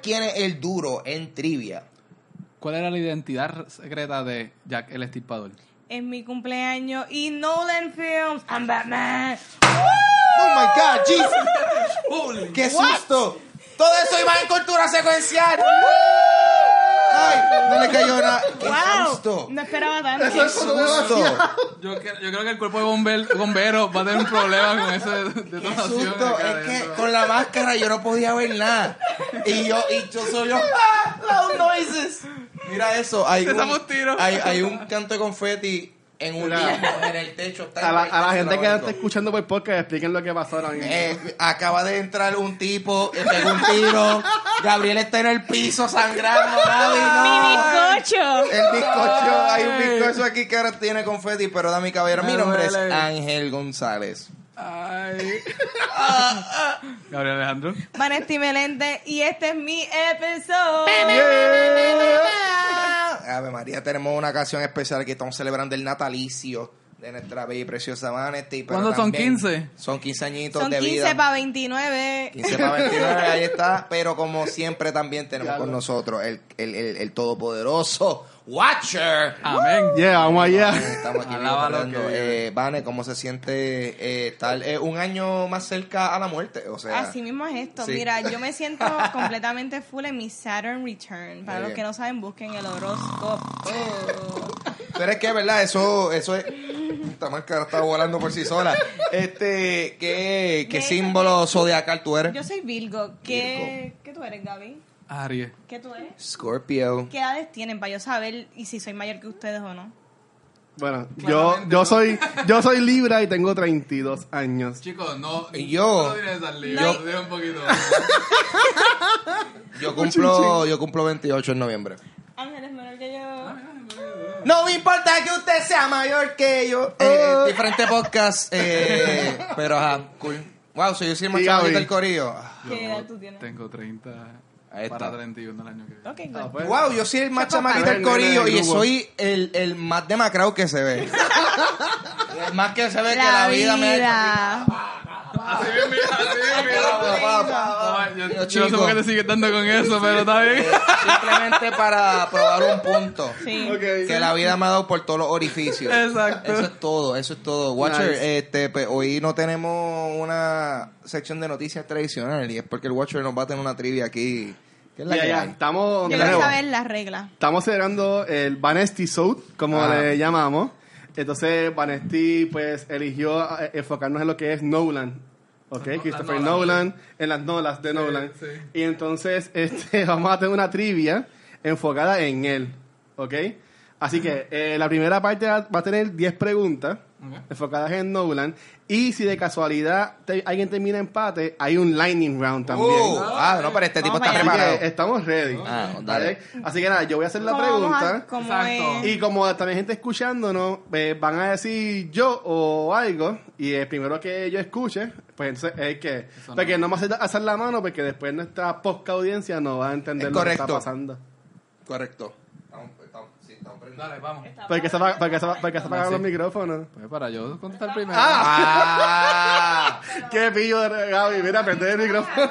saber quién es el duro en trivia. ¿Cuál era la identidad secreta de Jack el Estirpador? Es mi cumpleaños y Nolan Films. I'm Batman. Oh my God, Jesus. ¡Qué susto! Todo eso iba en cultura secuencial. Ay, no le cayó nada. ¡Qué Wow. susto! No esperaba tanto. ¡Qué susto! Yo, yo creo que el cuerpo de bomber- bomberos va a tener un problema con esa ¡Qué detonación. susto! acá Es que con la máscara yo no podía ver nada. Y yo, y yo soy yo. ¡Ah! Loud noises. Mira eso. Hay Te un, damos tiro. hay, hay un canto de confeti en un el techo. Está A la, a gente que está escuchando por podcast, expliquen lo que pasó ahora mismo. Eh, acaba de entrar un tipo, pegó un tiro. Gabriel está en el piso sangrando. Gaby, no. Mi bizcocho. El bizcocho, hay un bizcocho aquí que ahora tiene confeti, pero da mi caballero. Mi nombre es. Ángel González. Ay. Gabriel Alejandro. Vanesti Melende y este es mi episodio. Ave María, tenemos una ocasión especial que estamos celebrando el natalicio de nuestra bella y preciosa Vanesti. pero ¿Cuándo son también 15? Son 15 añitos Son de 15 vida. para 29. 15 para 29, ahí está. Pero como siempre también tenemos con nosotros el, el, el, el todopoderoso Watcher. Amén. Yeah, vamos allá. Estamos aquí recordando. que- Eh, Vane, ¿cómo se siente eh, estar eh, un año más cerca a la muerte? O sea, Así mismo es esto. sí. Mira, yo me siento completamente full en mi Saturn Return. Para los bien. que no saben, busquen el horóscopo. Pero es que, ¿verdad? Eso, eso es... Esta máscara está volando por sí sola. Este, ¿qué, qué símbolo zodiacal tú eres? Yo soy Virgo. ¿Qué, ¿Qué tú eres, Gaby? Aries. ¿Qué tú eres? Scorpio. ¿Qué edades tienen para yo saber y si soy mayor que ustedes o no? Bueno, yo, yo soy yo soy Libra y tengo 32 años. Chicos, no. Y yo- No tienes. No. Deja un poquito. Yo cumplo, yo cumplo 28 en noviembre. Ángel es menor que yo. No me importa que usted sea mayor que yo. Eh, diferente podcast, eh, pero ajá, cool. Wow, soy yo soy el más Y del corillo. ¿Qué edad tú tienes? Tengo 30 Ahí está. para 31 el año que viene. Ok, Ah, pues. Wow, yo soy el más chamaquito del corillo y soy el, el más demacrado que se ve. el más que se ve que La la vida, me ha hecho vida. Así bien, mira, así bien, mira. Pa, pa, pa. Ay, Yo, Yo, no sé por qué te sigues dando con eso, pero está bien. Eh, Simplemente para probar un punto. Sí. Ok. Que la vida me ha dado por todos los orificios. Exacto. Eso es todo, eso es todo. Watcher, Nice. este, pues, hoy no tenemos una sección de noticias tradicional y es porque el Watcher nos va a tener una trivia aquí. ¿Qué es la Ya, que ya, hay? estamos, Yo quiero saber las reglas. estamos celebrando el Vanesti Soul, como Ah. le llamamos. Entonces, Vanesti pues eligió eh, enfocarnos en lo que es Nolan. ¿Ok? No- Christopher Nolan, Nolan, en las nolas de Nolan. sí. Y entonces, este, vamos a tener una trivia enfocada en él. ¿Ok? Así que eh, la primera parte va va a tener 10 preguntas Enfocadas en Nolan. Y si de casualidad te- alguien termina empate, hay un lightning round también. Uh, ah, no, pero este tipo Vamos está preparado. que estamos ready. Ah, dale. Así que nada, yo voy a hacer la ¿Cómo vamos a- pregunta. cómo Exacto. es? Y como también gente escuchándonos, eh, van a decir yo o algo, y el primero que yo escuche, pues entonces es que, Eso porque no. no me hace hacer la mano, porque después nuestra poca audiencia no va a entender Es lo que está pasando. Correcto. Estamos- estamos- sí, estamos prendidos. Dale, vamos. Se, apa- porque se, porque se apagaron sí. los micrófonos. Pues para yo contestar primero. Ah, Qué pillo de Gaby, mira, prende el micrófono.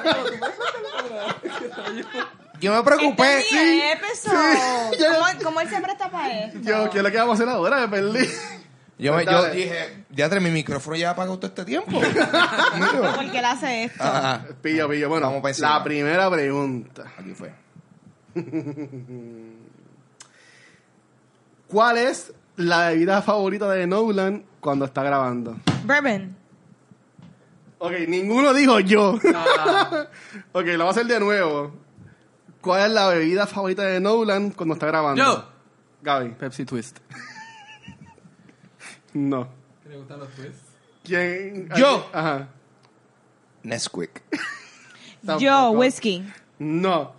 yo me preocupé. Este episodio. ¿Cómo, cómo él se presta para eso? yo, ¿qué es lo que vamos a hacer ahora? Me perdí. Yo, me, yo dije, ya mi micrófono ya apagó todo este tiempo. Mío. Porque él hace esto. Ajá. Pillo, pillo. Bueno, Vamos pa' encima. la primera pregunta. Aquí fue. ¿Cuál es la bebida favorita de Nolan cuando está grabando? Bourbon. Ok, ninguno dijo yo. Ah, ok, lo voy a hacer de nuevo. ¿Cuál es la bebida favorita de Nolan cuando está grabando? Yo. Gaby. Pepsi Twist. No. ¿Qué le gustan los twists? ¿Quién? Yo. Ajá. Nesquik. Yo, whisky. No.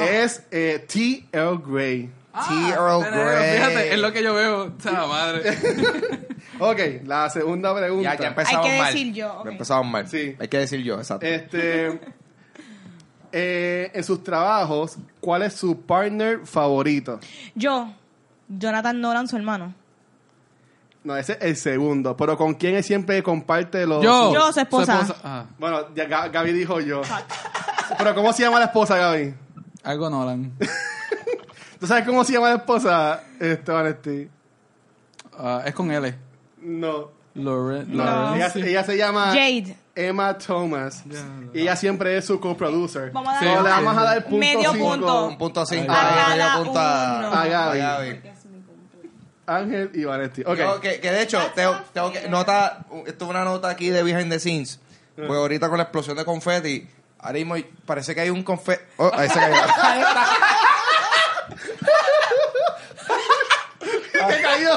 Es eh, T. Earl Grey. Tea Earl pero Grey. Fíjate, es lo que yo veo. O sea, madre. Ok, la segunda pregunta. Ya, ya empezamos Hay que mal. decir yo, ok. Empezamos mal. Sí. Hay que decir yo, exacto. Este. eh, en sus trabajos, ¿cuál es su partner favorito? Yo. Jonathan Nolan, su hermano. No, ese es el segundo. Pero ¿con quién él siempre comparte los... Yo. Yo, su esposa. Ah. Bueno, ya Ga- Gaby dijo yo. Pero ¿cómo se llama la esposa, Gaby? Algo Nolan. ¿Tú sabes cómo se llama la esposa, este, Vanetti? Ah, es con L. No. Lauren. No, No. Ella, ella se llama Jade. Emma Thomas. Y ella siempre es su co-producer. Vamos a darle le vamos a dar punto Medio cinco punto. Un punto cinco. A a- uno. A Gaby. a Gaby. Ángel y Vanetti. Ok. Yo, que, que de hecho, tengo, tengo que nota, esto es una nota aquí de behind the scenes. Pues ahorita con la explosión de confeti, ahora mismo parece que hay un confeti. Oh, ahí se cayó. ¿Qué cayó?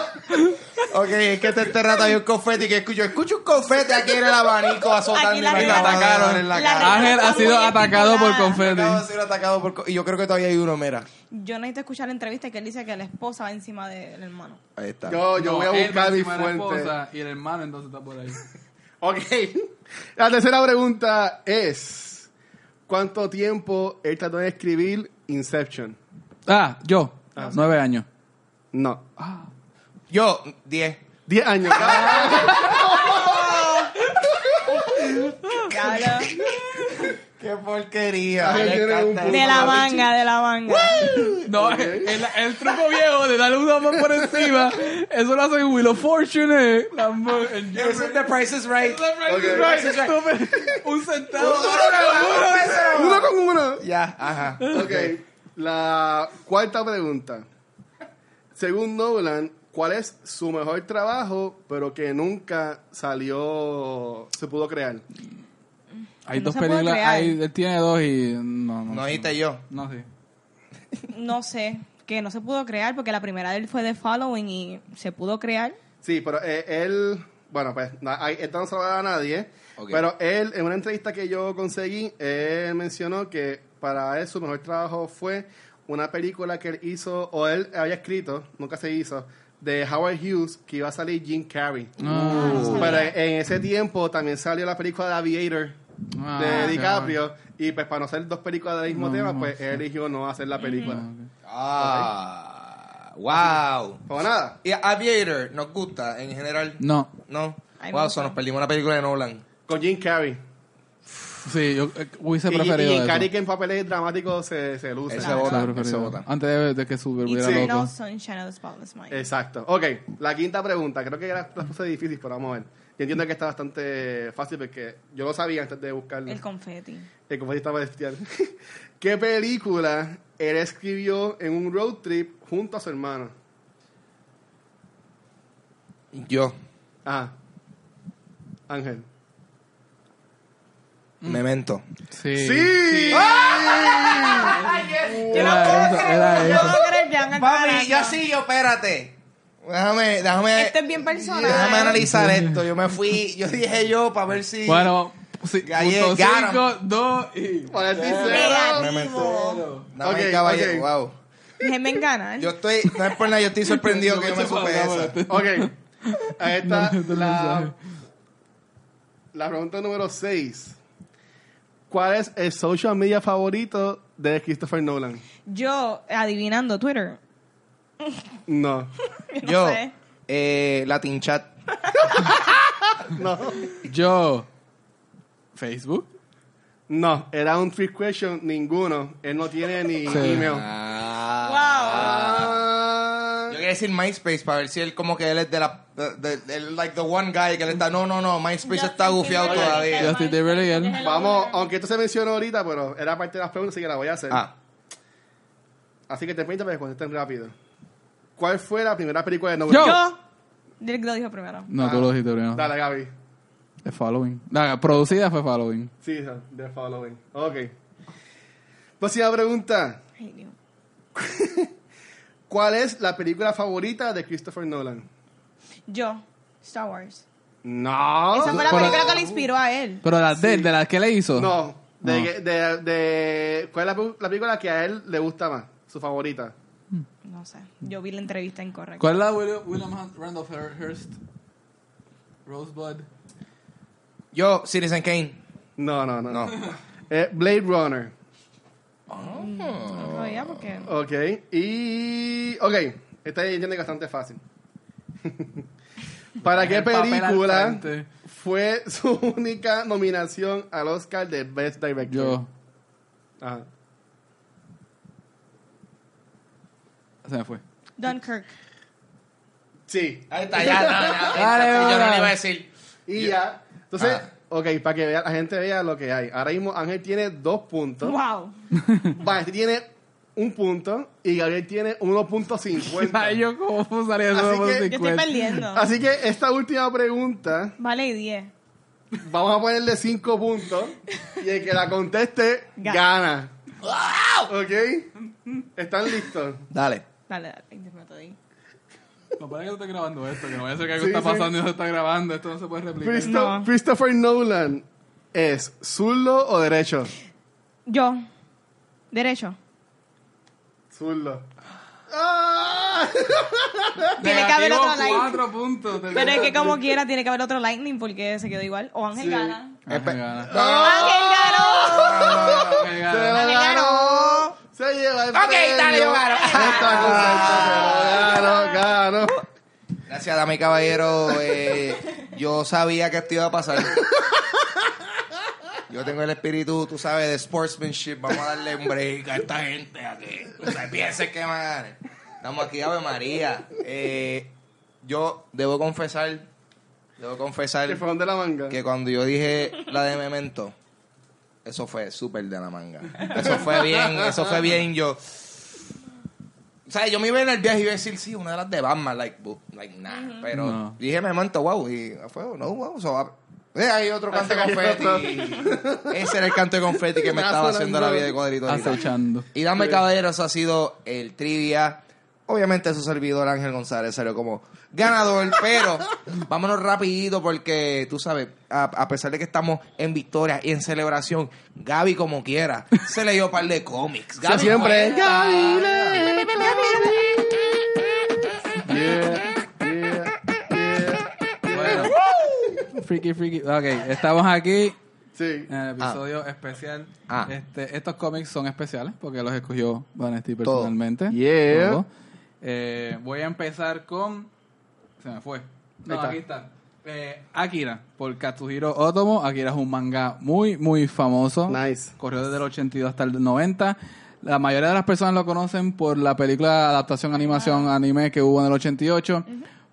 ok, es que este, este rato hay un confeti que escucho. Escucho un confeti aquí en el abanico azotando y me atacaron en la la cara. Ángel ha sido atacado por confeti. Acabo de ser atacado por co- y yo creo que todavía hay uno, mira. Yo necesito escuchar la entrevista que él dice que la esposa va encima del hermano. Ahí está. Yo, yo No, voy a buscar mi fuente. esposa y el hermano entonces está por ahí. Ok. La tercera pregunta es: ¿Cuánto tiempo él trató de escribir Inception? Ah, yo. Ah, sí. Nueve años. No. Yo, 10. 10 años. Qué porquería. Ay, Me un encanta. De la eso. manga, de la manga. No, el, el truco viejo de darle una más por encima, eso lo hace Will of Fortune. eh, la mo- el Eso es The Price is Right. Right, Un centavo. uno con uno. Ya, ajá. Ok. La cuarta pregunta. Según Nolan, ¿cuál es su mejor trabajo, pero que nunca salió, se pudo crear? Hay No dos películas, hay, él tiene dos y no, no. No sé. oíste yo. No, sí. No sé, que no se pudo crear porque la primera de él fue de Following y se pudo crear. Sí, pero eh, él, bueno, pues, esto no se lo da a nadie, Ok. pero él, en una entrevista que yo conseguí, él mencionó que para él su mejor trabajo fue una película que él hizo, o él había escrito, nunca se hizo, de Howard Hughes, que iba a salir Jim Carrey. Ah, sabía. Pero en ese tiempo también salió la película de Aviator Ah, de. DiCaprio, y pues para no hacer dos películas del mismo No, tema, pues él eligió no hacer la película. Ah, wow. Pues nada, Y Aviator, ¿nos gusta en general? No. No. Ay, Wow, nos perdimos una película de Nolan. con Jim Carrey. Sí, yo eh, hubiese Y, y preferido eso. Carrey que en papeles dramáticos se, se luce. Él se Claro. vota, Hubiese él se preferido. vota. Antes de, de que volviera Sí. loco. No Sunshine of the Spotless Mind. Exacto. Ok, la quinta pregunta. Creo que la, la puse difícil, pero vamos a ver. Yo entiendo que está bastante fácil porque yo lo sabía antes de buscarlo. El confeti. El confeti estaba bestial. ¿Qué película él escribió en un road trip junto a su hermano? Yo, Ah. Ángel. Memento. Sí. ¡Sí! Era eso, era Yo eso. no creo que hagan Mami, yo sí, yo espérate. Déjame, déjame. Este es bien personal. Déjame analizar esto. Yo me fui, yo dije yo para ver si. Bueno, sí, Galle- punto ganan. cinco, dos y... Memento. Dame caballero, wow. Déjenme ganar. Yo estoy, no es por nada, yo estoy sorprendido que yo me supe esa. Ok. Ahí está No, no, no, la, no. la pregunta número 6. ¿Cuál es el social media favorito de Christopher Nolan? Yo, adivinando Twitter. No. Yo no Yo, sé. eh, Latin Chat. No. Yo, Facebook. No, era un trick question, ninguno. Él no tiene ni Sí. email. Ah. Ah, quería decir MySpace para ver si él como que él es de la de, de- de- like the one guy que él está no no no MySpace está gufiado todavía. Justin Timberlake, él. vamos, aunque esto se mencionó ahorita, pero era parte de las preguntas, así que la voy a hacer. Ah, Así que te permito para que contesten rápido. ¿Cuál fue la primera película de Nolan? Yo. Yo. Dirk lo dijo primero. No, Ah. tú lo dijiste primero. Dale, Gaby. Es Following. No, producida fue Following. Sí, The Following. Ok. Próxima pregunta. ¿Cuál es la película favorita de Christopher Nolan? Yo. Star Wars. No. Esa fue la Pero- película que le inspiró a él. Pero las de, él, de las que le hizo. No. De, No. de, de- ¿Cuál es la, la película que a él le gusta más? Su favorita. No sé. Yo vi la entrevista incorrecta. ¿Cuál es la de William, William Randolph Hearst? Rosebud. yo Citizen Kane. No, no, no. No. Eh, Blade Runner. Porque. Ok. Y. Ok. Esta yo entiendo que es bastante fácil. ¿Para qué película fue su única nominación al Oscar de Best Director? Yo. Ajá. Se me fue. Dunkirk. Sí. Ahí está, ya, no, Dale, yo no le iba a decir. Y ya. Entonces, Ah. Ok, para que vea, la gente vea lo que hay. Ahora mismo Ángel tiene dos puntos. Wow. Vanesti tiene un punto y Gabriel tiene 1.50. Ay, yo cómo salía Así que- Yo estoy 50. perdiendo. Así que esta última pregunta Vale, y 10. vamos a ponerle 5 puntos y el que la conteste Ga- gana. ¿Ok? ¿Están listos? Dale. Dale, dale. interrumpe ahí. No, para que tú estés grabando esto, que no vaya a ser que algo Sí, está sí. pasando y no se está grabando. Esto no se puede replicar. Christo- No. Christopher Nolan es zurdo o derecho? Yo. Derecho. Zurdo. ¡Ah! Tiene que haber otro puntos. Pero es que como quiera tiene que haber otro lightning porque se quedó igual. O Ángel Sí. gana. Ángel gana. ¡Ángel ganó! Ángel gana. lo Ángel ganó. Se lleva el Ok, dale, yo gano. Está contento, pero ganó, ganó. Gracias, dame caballero. Eh, yo sabía que esto iba a pasar. Yo tengo el espíritu, tú sabes, de sportsmanship. Vamos a darle un break a esta gente aquí. Ustedes piensen que me gane. Estamos aquí, Ave María. Eh, yo debo confesar, debo confesar Que fue donde la manga. que cuando yo dije la de Memento, eso fue súper de la manga. Eso fue bien, eso fue bien yo. O sea, yo me iba en el viaje y iba a decir, sí, una de las de Batman, like, like nah. Pero No. dije Memento, wow, y fue, no, wow, so, ah, eh, hay otro canto de confeti. Ese era el canto de confeti que me estaba haciendo la vida de cuadrito. Acechando. Y dame caballero, eso ha sido el trivia. Obviamente su servidor Ángel González salió como ganador, pero vámonos rapidito porque tú sabes, a, a pesar de que estamos en victoria y en celebración, Gaby como quiera, se leyó un par de cómics. Gaby siempre. cuenta. Yeah, yeah, yeah, Bueno. Freaky, freaky. Ok, estamos aquí Sí. en el episodio especial. Ah. Este, estos cómics son especiales porque los escogió Vanesti Todo. personalmente. Yeah. Todo. Eh, voy a empezar con. Se me fue. No, está. aquí está. Eh, Akira, por Katsuhiro Otomo. Akira es un manga muy, muy famoso. Nice. Corrió desde el 82 hasta el 90. La mayoría de las personas lo conocen por la película de adaptación animación anime que hubo en el 88.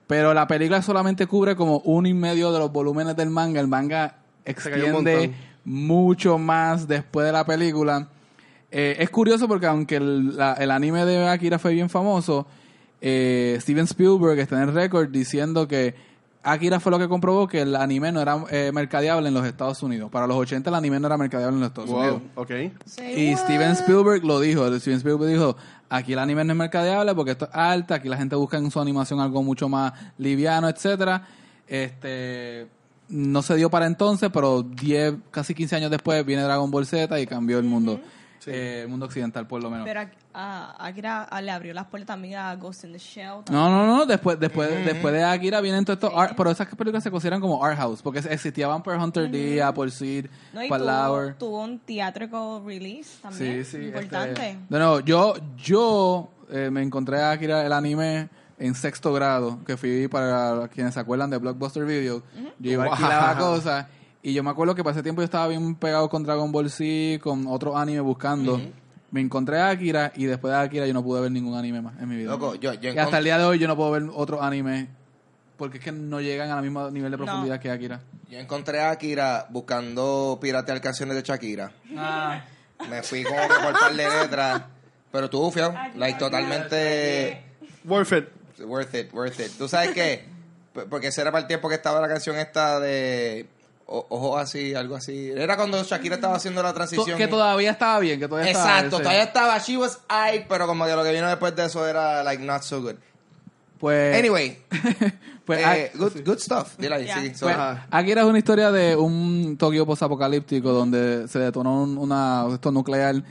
Pero la película solamente cubre como uno y medio de los volúmenes del manga. El manga extiende mucho más después de la película. Eh, es curioso porque aunque el, la- el anime de Akira fue bien famoso, eh, Steven Spielberg está en el récord diciendo que Akira fue lo que comprobó que el anime no era eh, mercadeable en los Estados Unidos. Para los 80 el anime no era mercadeable en los Estados Unidos. Wow, ok. Y Steven Spielberg lo dijo. Steven Spielberg dijo, aquí el anime no es mercadeable porque esto es alta, aquí la gente busca en su animación algo mucho más liviano, etcétera. Este no se dio para entonces, pero 10, casi 15 años después viene Dragon Ball Z y cambió el mundo. Eh, el mundo occidental por lo menos. Pero a, a- Akira a- le abrió las puertas también a Ghost in the Shell. No, no, no, después, después, después de Akira vienen todos estos art- pero esas películas se consideran como art house, porque existía Vampire Hunter D, Apple Seed, No, y tuvo, tuvo un theatrical release también. Sí, sí. Importante. este, de nuevo, yo, yo eh, me encontré a Akira el anime en sexto grado, que fui para quienes se acuerdan de Blockbuster Video. Yo iba a alquilar Wow. cosas. Y yo me acuerdo que para ese tiempo yo estaba bien pegado con Dragon Ball Z, con otros anime buscando. Me encontré a Akira y después de Akira yo no pude ver ningún anime más en mi vida. Loco, yo, yo y hasta el día de hoy yo no puedo ver otro anime porque es que no llegan al mismo nivel de No. profundidad que Akira. yo encontré a Akira buscando piratear canciones de Shakira. Ah, Me fui como que por par de letras. Pero tú, fiao, like totalmente Worth it. worth it, worth it. ¿Tú sabes qué? Porque ese era para el tiempo que estaba la canción esta de o- Ojo así, algo así. Era cuando Shakira estaba haciendo la transición. que todavía estaba bien, que todavía estaba Exacto, ese. todavía estaba She Was I, pero como que lo que vino después de eso era like not so good. Pues, Anyway, pues, eh, ah, good, good stuff. Dile ahí, Ya. sí, so- Pues. Akira es una historia de un Tokio posapocalíptico donde se detonó un- una esto nuclear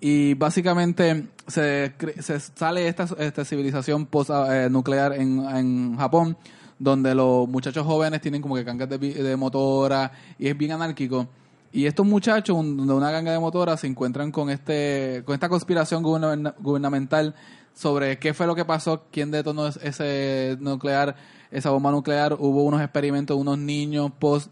y básicamente se, se sale esta, esta civilización post eh, nuclear en, en Japón donde los muchachos jóvenes tienen como que gangas de, de motora y es bien anárquico y estos muchachos un- de una ganga de motora se encuentran con este con esta conspiración guberna- gubernamental sobre qué fue lo que pasó, quién detonó es- ese nuclear, esa bomba nuclear, hubo unos experimentos, unos niños post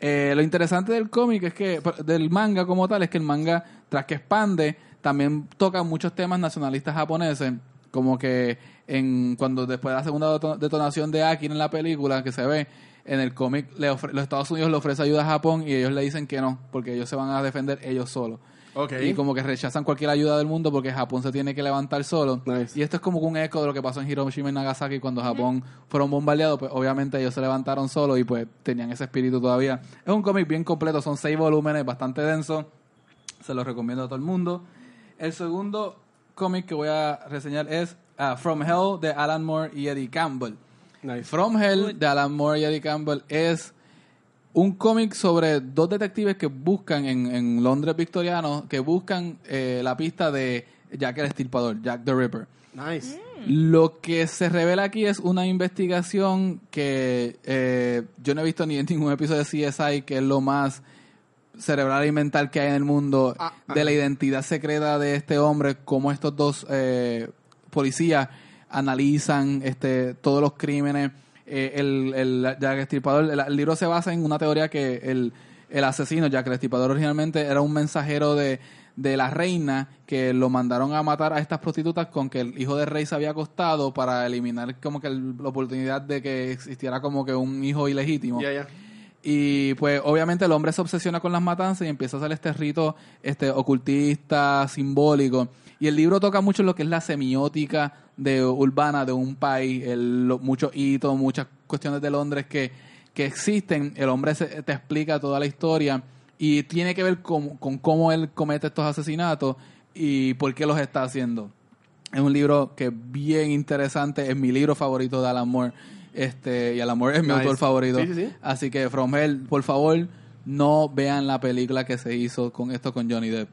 eh, lo interesante del cómic es que, del manga como tal, es que el manga, tras que expande, también toca muchos temas nacionalistas japoneses. como que en cuando después de la segunda deto- detonación de Akin en la película que se ve en el cómic los Estados Unidos le ofrece ayuda a Japón y ellos le dicen que no porque ellos se van a defender ellos solos. Y como que rechazan cualquier ayuda del mundo porque Japón se tiene que levantar solo. Nice. y esto es como un eco de lo que pasó en Hiroshima y Nagasaki cuando Japón fueron bombardeados pues obviamente ellos se levantaron solos y pues tenían ese espíritu todavía. Es un cómic bien completo son seis volúmenes bastante denso. Se los recomiendo a todo el mundo. El segundo cómic que voy a reseñar es ah, From Hell de Alan Moore y Eddie Campbell Nice. From Hell de Alan Moore y Eddie Campbell es un cómic sobre dos detectives que buscan en, en Londres victoriano, que buscan eh, la pista de Jack el Estirpador, Jack the Ripper. Nice. Lo que se revela aquí es una investigación que eh, yo no he visto ni en ningún episodio de CSI, que es lo más cerebral y mental que hay en el mundo, Ah, de la identidad secreta de este hombre, cómo estos dos eh, policías analizan este todos los crímenes. Eh, el, el Jack el Estripador, el, el libro se basa en una teoría que el, el asesino, Jack el Estripador, originalmente era un mensajero de, de la reina que lo mandaron a matar a estas prostitutas con que el hijo del rey se había acostado para eliminar como que el- la oportunidad de que existiera como que un hijo ilegítimo. Y pues obviamente el hombre se obsesiona con las matanzas y empieza a hacer este rito este ocultista, simbólico. Y el libro toca mucho lo que es la semiótica de urbana de un país, el, lo- muchos hitos, muchas cuestiones de Londres que, que existen. El hombre se- te explica toda la historia y tiene que ver con, con cómo él comete estos asesinatos y por qué los está haciendo. Es un libro que es bien interesante, es mi libro favorito de Alan Moore. Este, y Alan Moore es mi Nice. autor favorito. Sí, sí, sí. Así que, From Hell, por favor, no vean la película que se hizo con esto con Johnny Depp.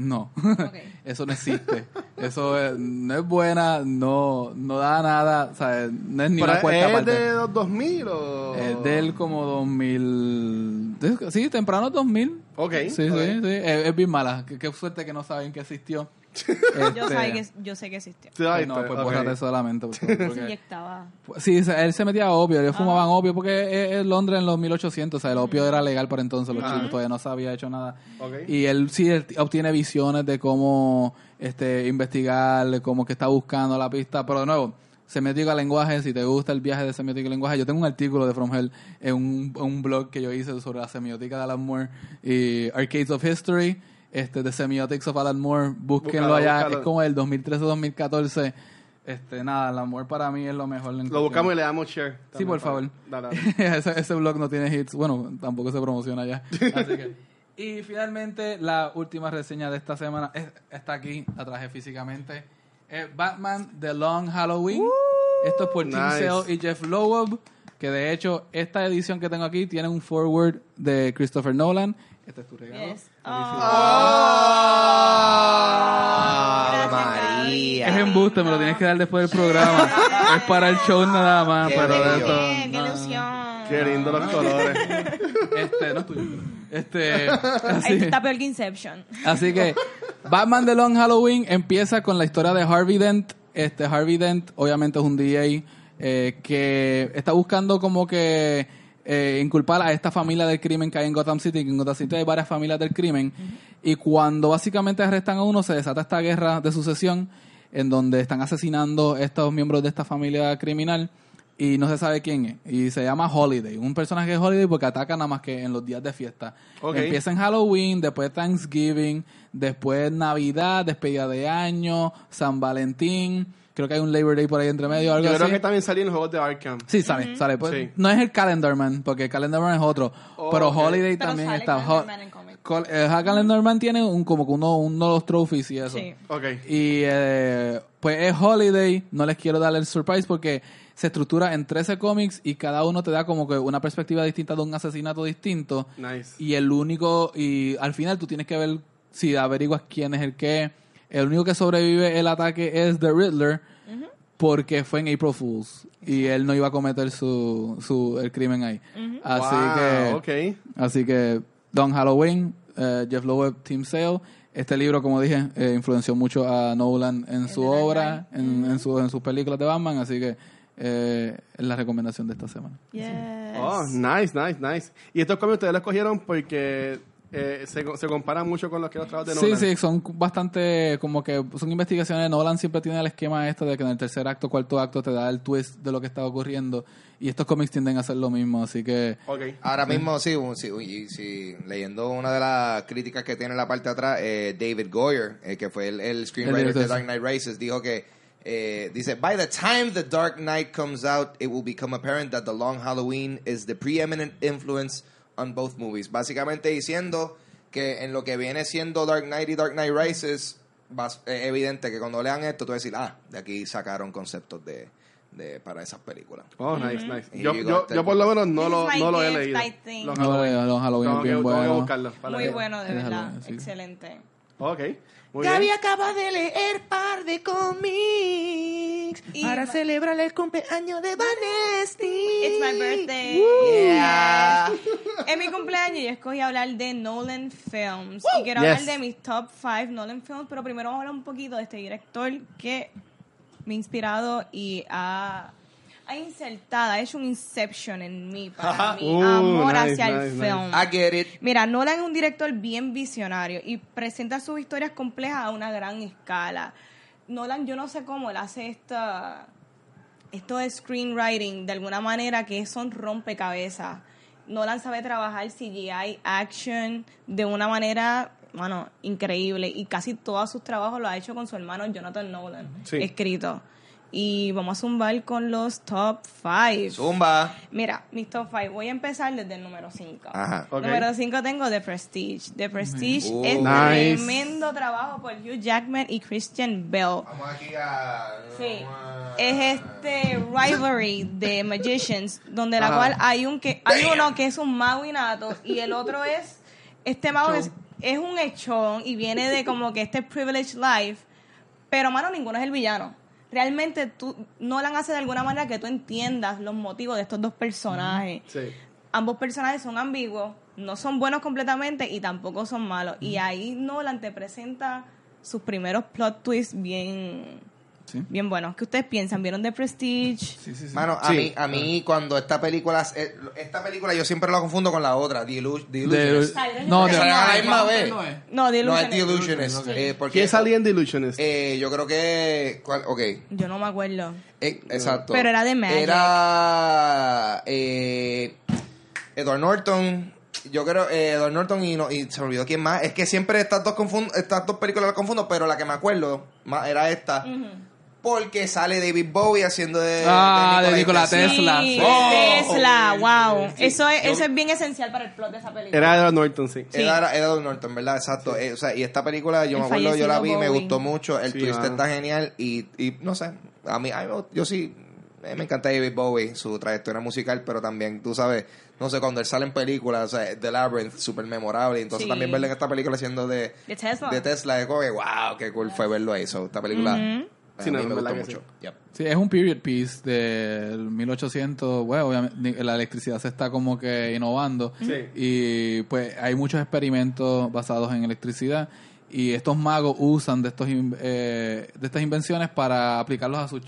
No, Ok. eso no existe. Eso es- no es buena, no, no da nada, o sea, no es ni Pero una cuarta ¿Es parte. de los 2000 o...? Es del como 2000. Sí, temprano 2000. Ok. Sí, ok. sí, sí. Es, es bien mala. Qué, qué suerte que no saben que existió. Yo, Este, sabe que, yo sé que existió. No, pues bórrate solamente. por favor, Se porque- inyectaba. Sí, él se metía opio, ellos fumaban opio porque es, es Londres en los 1800, o sea, el opio era legal para entonces, los Ah. chicos todavía no se había hecho nada. Y él sí él obtiene visiones de cómo este investigar, cómo que está buscando la pista, pero de nuevo, semiótica lenguaje, si te gusta el viaje de semiótica y lenguaje, yo tengo un artículo de From Hell en un, un blog que yo hice sobre la semiótica de Alan Moore y Arcades of History, este The Semiotics of Alan Moore, búsquenlo allá, es como el 2013-2014. Este, nada, Alan Moore para mí es lo mejor. en Lo buscamos y le damos share. Sí, por favor. Dale, dale. ese, ese blog no tiene hits. Bueno, tampoco se promociona ya. Así que. Y finalmente, la última reseña de esta semana es- está aquí, la traje físicamente. Es Batman The Long Halloween. Esto es por Tim Nice. Sale y Jeff Loeb. Que de hecho, esta edición que tengo aquí tiene un forward de Christopher Nolan. Este es tu regalo. Yes. ¡Ah, Gracias, María! Es embuste, me lo tienes que dar después del programa. es para el show nada más, Qué pero de. Qué, ilusión. Qué lindo los colores. Este, no es tuyo. Este, Ahí así, está peor que Inception. así que Batman The Long Halloween empieza con la historia de Harvey Dent. Este Harvey Dent obviamente es un DJ eh, que está buscando como que eh, inculpar a esta familia del crimen que hay en Gotham City. que En Gotham City hay varias familias del crimen. Y cuando básicamente arrestan a uno, se desata esta guerra de sucesión en donde están asesinando estos miembros de esta familia criminal y no se sabe quién es. Y se llama Holiday. Un personaje es Holiday porque ataca nada más que en los días de fiesta. Ok. Empieza en Halloween, después Thanksgiving, después Navidad, despedida de año, San Valentín. Creo que hay un Labor Day por ahí entre medio, algo Yo creo así. que también salió en los juegos de Arkham. Sí, sale, sale. Pues, Sí. No es el Calendarman, porque Calendarman es otro. Oh, pero. Holiday Pero también sale está. Calendarman en cómic. Col- eh, Calendarman tiene un como que uno, uno de los trophies y eso. Sí. Ok. Y eh, pues es Holiday, no les quiero dar el surprise porque se estructura en 13 cómics y cada uno te da como que una perspectiva distinta de un asesinato distinto. Nice. Y el único, y al final tú tienes que ver si averiguas quién es el que. El único que sobrevive el ataque es The Riddler porque fue en April Fools y él no iba a cometer su, su el crimen ahí. Así Wow, que. Así que Don Halloween, eh, Jeff Loeb, Team Sale. Este libro, como dije, eh, influenció mucho a Nolan en su obra, en, en, su- en sus películas de Batman, así que eh, es la recomendación de esta semana. Yes. Oh, nice, nice, nice. Y estos cómics ustedes los cogieron porque eh, se, se comparan mucho con los que los trabajos de Sí, Nolan. sí, son bastante como que son investigaciones. Nolan siempre tiene el esquema este de que en el tercer acto, cuarto acto te da el twist de lo que está ocurriendo. Y estos cómics tienden a hacer lo mismo, así que Ok. Ahora mismo, sí, un- sí, y- sí, leyendo una de las críticas que tiene en la parte de atrás, eh, David Goyer, eh, que fue el, el screenwriter El de Dark Knight Rises, dijo que, eh, dice, By the time The Dark Knight comes out, it will become apparent that The Long Halloween is the preeminent influence on both movies. Básicamente diciendo que en lo que viene siendo Dark Knight y Dark Knight Rises, es evidente que cuando lean esto, tú vas a decir, ah, de aquí sacaron conceptos de, de para esas películas. Oh, nice, nice. Y Yo, yo, that. yo por lo menos no lo, no lo he leído. Los no, Halloween. los Halloween bien tengo que bueno. buscarlos para Muy bueno, de verdad. Excelente. Ok, muy Gaby bien. acaba de leer par de cómics Y para va- celebrar el cumpleaños de Vanesti. It's my birthday. Yeah. En mi cumpleaños yo escogí hablar de Nolan Films. Y quiero Yes. hablar de mis top 5 Nolan Films, pero primero vamos a hablar un poquito de este director que me ha inspirado y ha, ha insertado, ha hecho un inception en mí, para mí, Uh, amor nice, hacia nice, el nice. film. I get it. Mira, Nolan es un director bien visionario y presenta sus historias complejas a una gran escala. Nolan, yo no sé cómo él hace esta, esto de screenwriting de alguna manera que son rompecabezas. Nolan sabe trabajar CGI, action, de una manera, bueno, increíble. Y casi todos sus trabajos lo ha hecho con su hermano Jonathan Nolan, Sí. escrito. Y vamos a zumbar con los top 5. Zumba. Mira, mis top 5. Voy a empezar desde el número 5. Ajá. Ok. Número 5 tengo The Prestige. The Prestige Uh. es Nice. tremendo trabajo por Hugh Jackman y Christian Bell. Vamos aquí a... Sí. Es este rivalry de Magicians, donde la Ajá. cual hay un que hay uno que es un mago innato y el otro es este mago es, es un hechón y viene de como que este privileged life, pero mano ninguno es el villano. Realmente tú no la hace de alguna manera que tú entiendas los motivos de estos dos personajes Sí. ambos personajes son ambiguos, no son buenos completamente y tampoco son malos. Y ahí Nolan te presenta sus primeros plot twists bien, Sí. bien buenos. ¿Qué ustedes piensan? ¿Vieron The Prestige? Sí, sí, sí. Mano, a Sí. mí, a mí cuando esta película, eh, esta película yo siempre la confundo con la otra, The, Illu- The Illusionist. no, la misma vez. no es. No, The No, es Illusionist. The Illusionist. eh, porque, ¿Quién salía en The Illusionist? eh, yo creo que... ¿cuál? Ok. Yo no me acuerdo. Eh, exacto. Pero era de Magic. Era eh, Edward Norton. Yo creo eh, Edward Norton y, no, y se me olvidó quién más. Es que siempre estas dos, estas dos películas las confundo, pero la que me acuerdo más era esta. Porque sale David Bowie haciendo de, Ah, de Nikola Tesla. Sí, Oh, Tesla, wow. sí. Eso, es, eso es bien esencial para el plot de esa película. Era Edward Norton, sí. Sí. Era, era Edward Norton, ¿verdad? Exacto. Eh, o sea, y esta película, yo El me acuerdo, yo la vi, me gustó mucho. El Sí, twist está genial. Y, y no sé, a mí, a mí yo sí, eh, me encanta David Bowie, su trayectoria musical, pero también, tú sabes, no sé, cuando él sale en películas, o sea, The Labyrinth, súper memorable. Entonces Sí. también verlo en esta película siendo de, De Tesla. de Tesla, es como que, wow, qué cool fue verlo ahí. So, esta película, Sí, no, me en gustó verdad que mucho. Yep. Sí, es un period piece del 1800. Bueno, obviamente la electricidad se está como que innovando. Sí. Y pues hay muchos experimentos basados en electricidad. Y estos magos usan de, estos, eh, de estas invenciones para aplicarlos a sus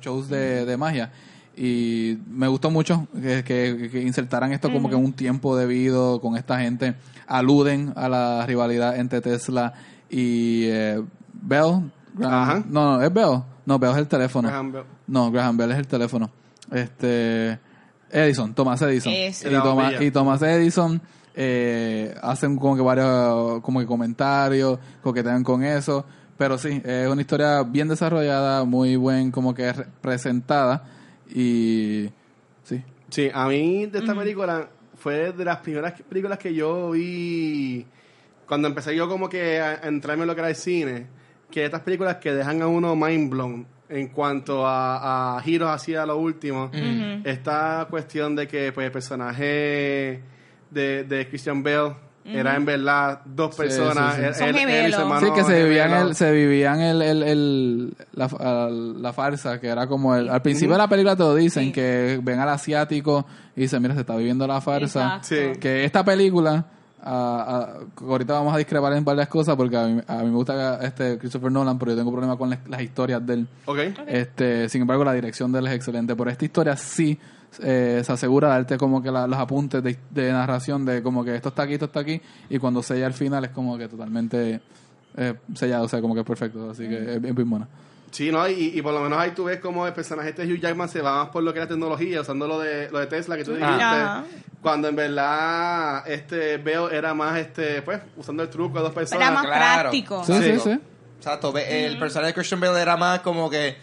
shows de, de magia. Y me gustó mucho que, que- que insertaran esto como que en un tiempo debido con esta gente. Aluden a la rivalidad entre Tesla y eh, Bell. Graham- Ajá. No, no, es Bell. No, Bell es el teléfono. Graham Bell. No, Graham Bell es el teléfono. Este Edison, Thomas Edison. Y, La Thomas, bombilla. y Thomas Edison eh, hacen como que varios como que comentarios, coquetean con eso. Pero sí, es una historia bien desarrollada, muy buen como que re- presentada. Y sí. Sí, a mí de esta película fue de las primeras películas que yo vi cuando empecé yo como que a, a entrarme en lo que era el cine, que estas películas que dejan a uno mind blown en cuanto a, a giros hacia lo último, esta cuestión de que pues el personaje de, de Christian Bell era en verdad dos personas, sí, sí. él- Son él- él y su gemelos. hermano sí, que se vivían, el, se vivían el, el, el- la, farsa, que era como el, al principio de la película te lo dicen, Sí. que ven al asiático y dicen, mira, se está viviendo la farsa. Que esta película a- a- ahorita vamos a discrepar en varias cosas porque a mí, a mí me gusta este Christopher Nolan, pero yo tengo problemas con las, las historias de él. Ok. Este, sin embargo, la dirección de él es excelente. Pero esta historia sí eh, se asegura darte como que la- los apuntes de, de narración de como que esto está aquí, esto está aquí, y cuando sella al final es como que totalmente eh, sellado, o sea, como que es perfecto. Así que es, es bien buena. Sí, ¿no? Y, y por lo menos ahí tú ves como el personaje este Hugh Jackman se va más por lo que es la tecnología, usando lo de, lo de Tesla que tú dijiste. Ajá. Cuando en verdad este Bale era más, este pues, usando el truco de dos personas. Era más claro. práctico. Sí, Sí. sí, sí. Exacto, el personaje de Christian Bale era más como que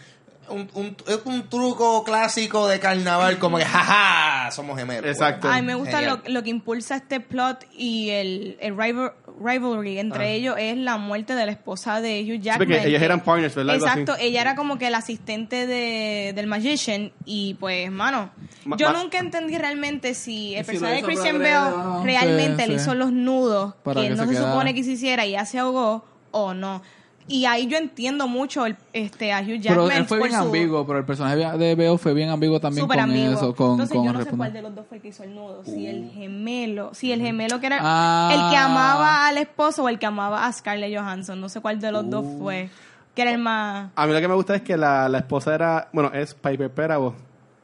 un, un, es un truco clásico de carnaval, como que jaja, somos gemelos. Exacto. Ay, me gusta lo, lo que impulsa este plot y el, el rival- rivalry entre ellos es la muerte de la esposa de Hugh Ah. Sí, Jackman. porque ellas eran partners, ¿verdad? Exacto, ella era como que el asistente de, del magician y pues, mano, Ma- yo ma- nunca entendí realmente si el Si personaje de Christian Bale no. realmente Sí, le sí. hizo los nudos Para que que no se supone que se hiciera y ya se ahogó o no. Y ahí yo entiendo mucho el, este, a Hugh Pero Jackman él fue por bien su- ambiguo, pero el personaje de Bale fue bien ambiguo también Súper con ambiguo. eso, con, Entonces con yo no sé cuál de los dos fue el que hizo el nudo. Si el gemelo, si el gemelo que era Ah. el que amaba al esposo o el que amaba a Scarlett Johansson. No sé cuál de los dos fue. Que era el más... A mí lo que me gusta es que la, la esposa era, bueno, es Piper Perabo.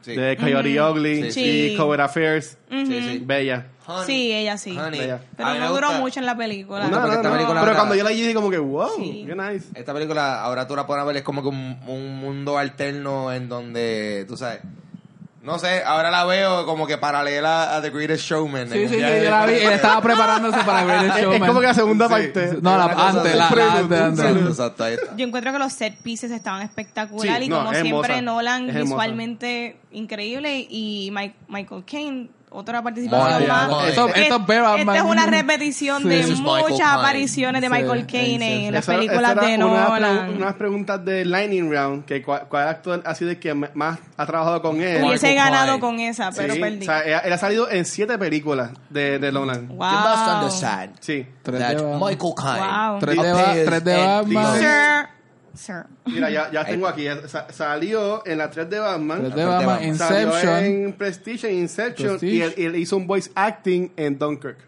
Sí. De Coyote Ugly Sí, sí. y Covert Affairs. Sí, sí. Bella. Honey, Sí, ella sí. honey. Pero no duró mucho en la película. No, porque esta película Pero cuando yo la vi dije como que, wow, Sí. qué nice. Esta película, ahora tú la pones a ver, es como que un, un mundo alterno en donde, tú sabes, no sé, ahora la veo como que paralela a The Greatest Showman. Sí, sí, yo la vi. Él estaba preparándose para ver el Es, show. es como que la segunda parte. No, la, antes, la, la Prelude, antes, un antes. Exacto, exacto, ahí está. Yo encuentro que los set pieces estaban espectaculares Sí, y no, como es siempre hermosa. Nolan Es hermosa. visualmente increíble y Mike- Michael Caine otra participación más. Esto, esto es Esta es una repetición Sí. de muchas apariciones de Sí, Michael Caine en las Esa- películas esa de una Nolan. pregu- unas preguntas de Lightning Round, que cuál, cuál actor ha sido el que más ha trabajado con él. Hubiese ganado con esa, pero Sí, perdí. o sea, él, él ha salido en siete películas de, de Nolan. wow. You must understand Sí. That. Michael Caine Wow. Tres de, tres de in Batman. Sir. Mira, ya, ya tengo aquí. Sa- salió en la 3 de Batman. Tres de de Batman. Batman. Salió Inception. en Prestige, en Inception. Prestige. Y él, él hizo un voice acting en Dunkirk.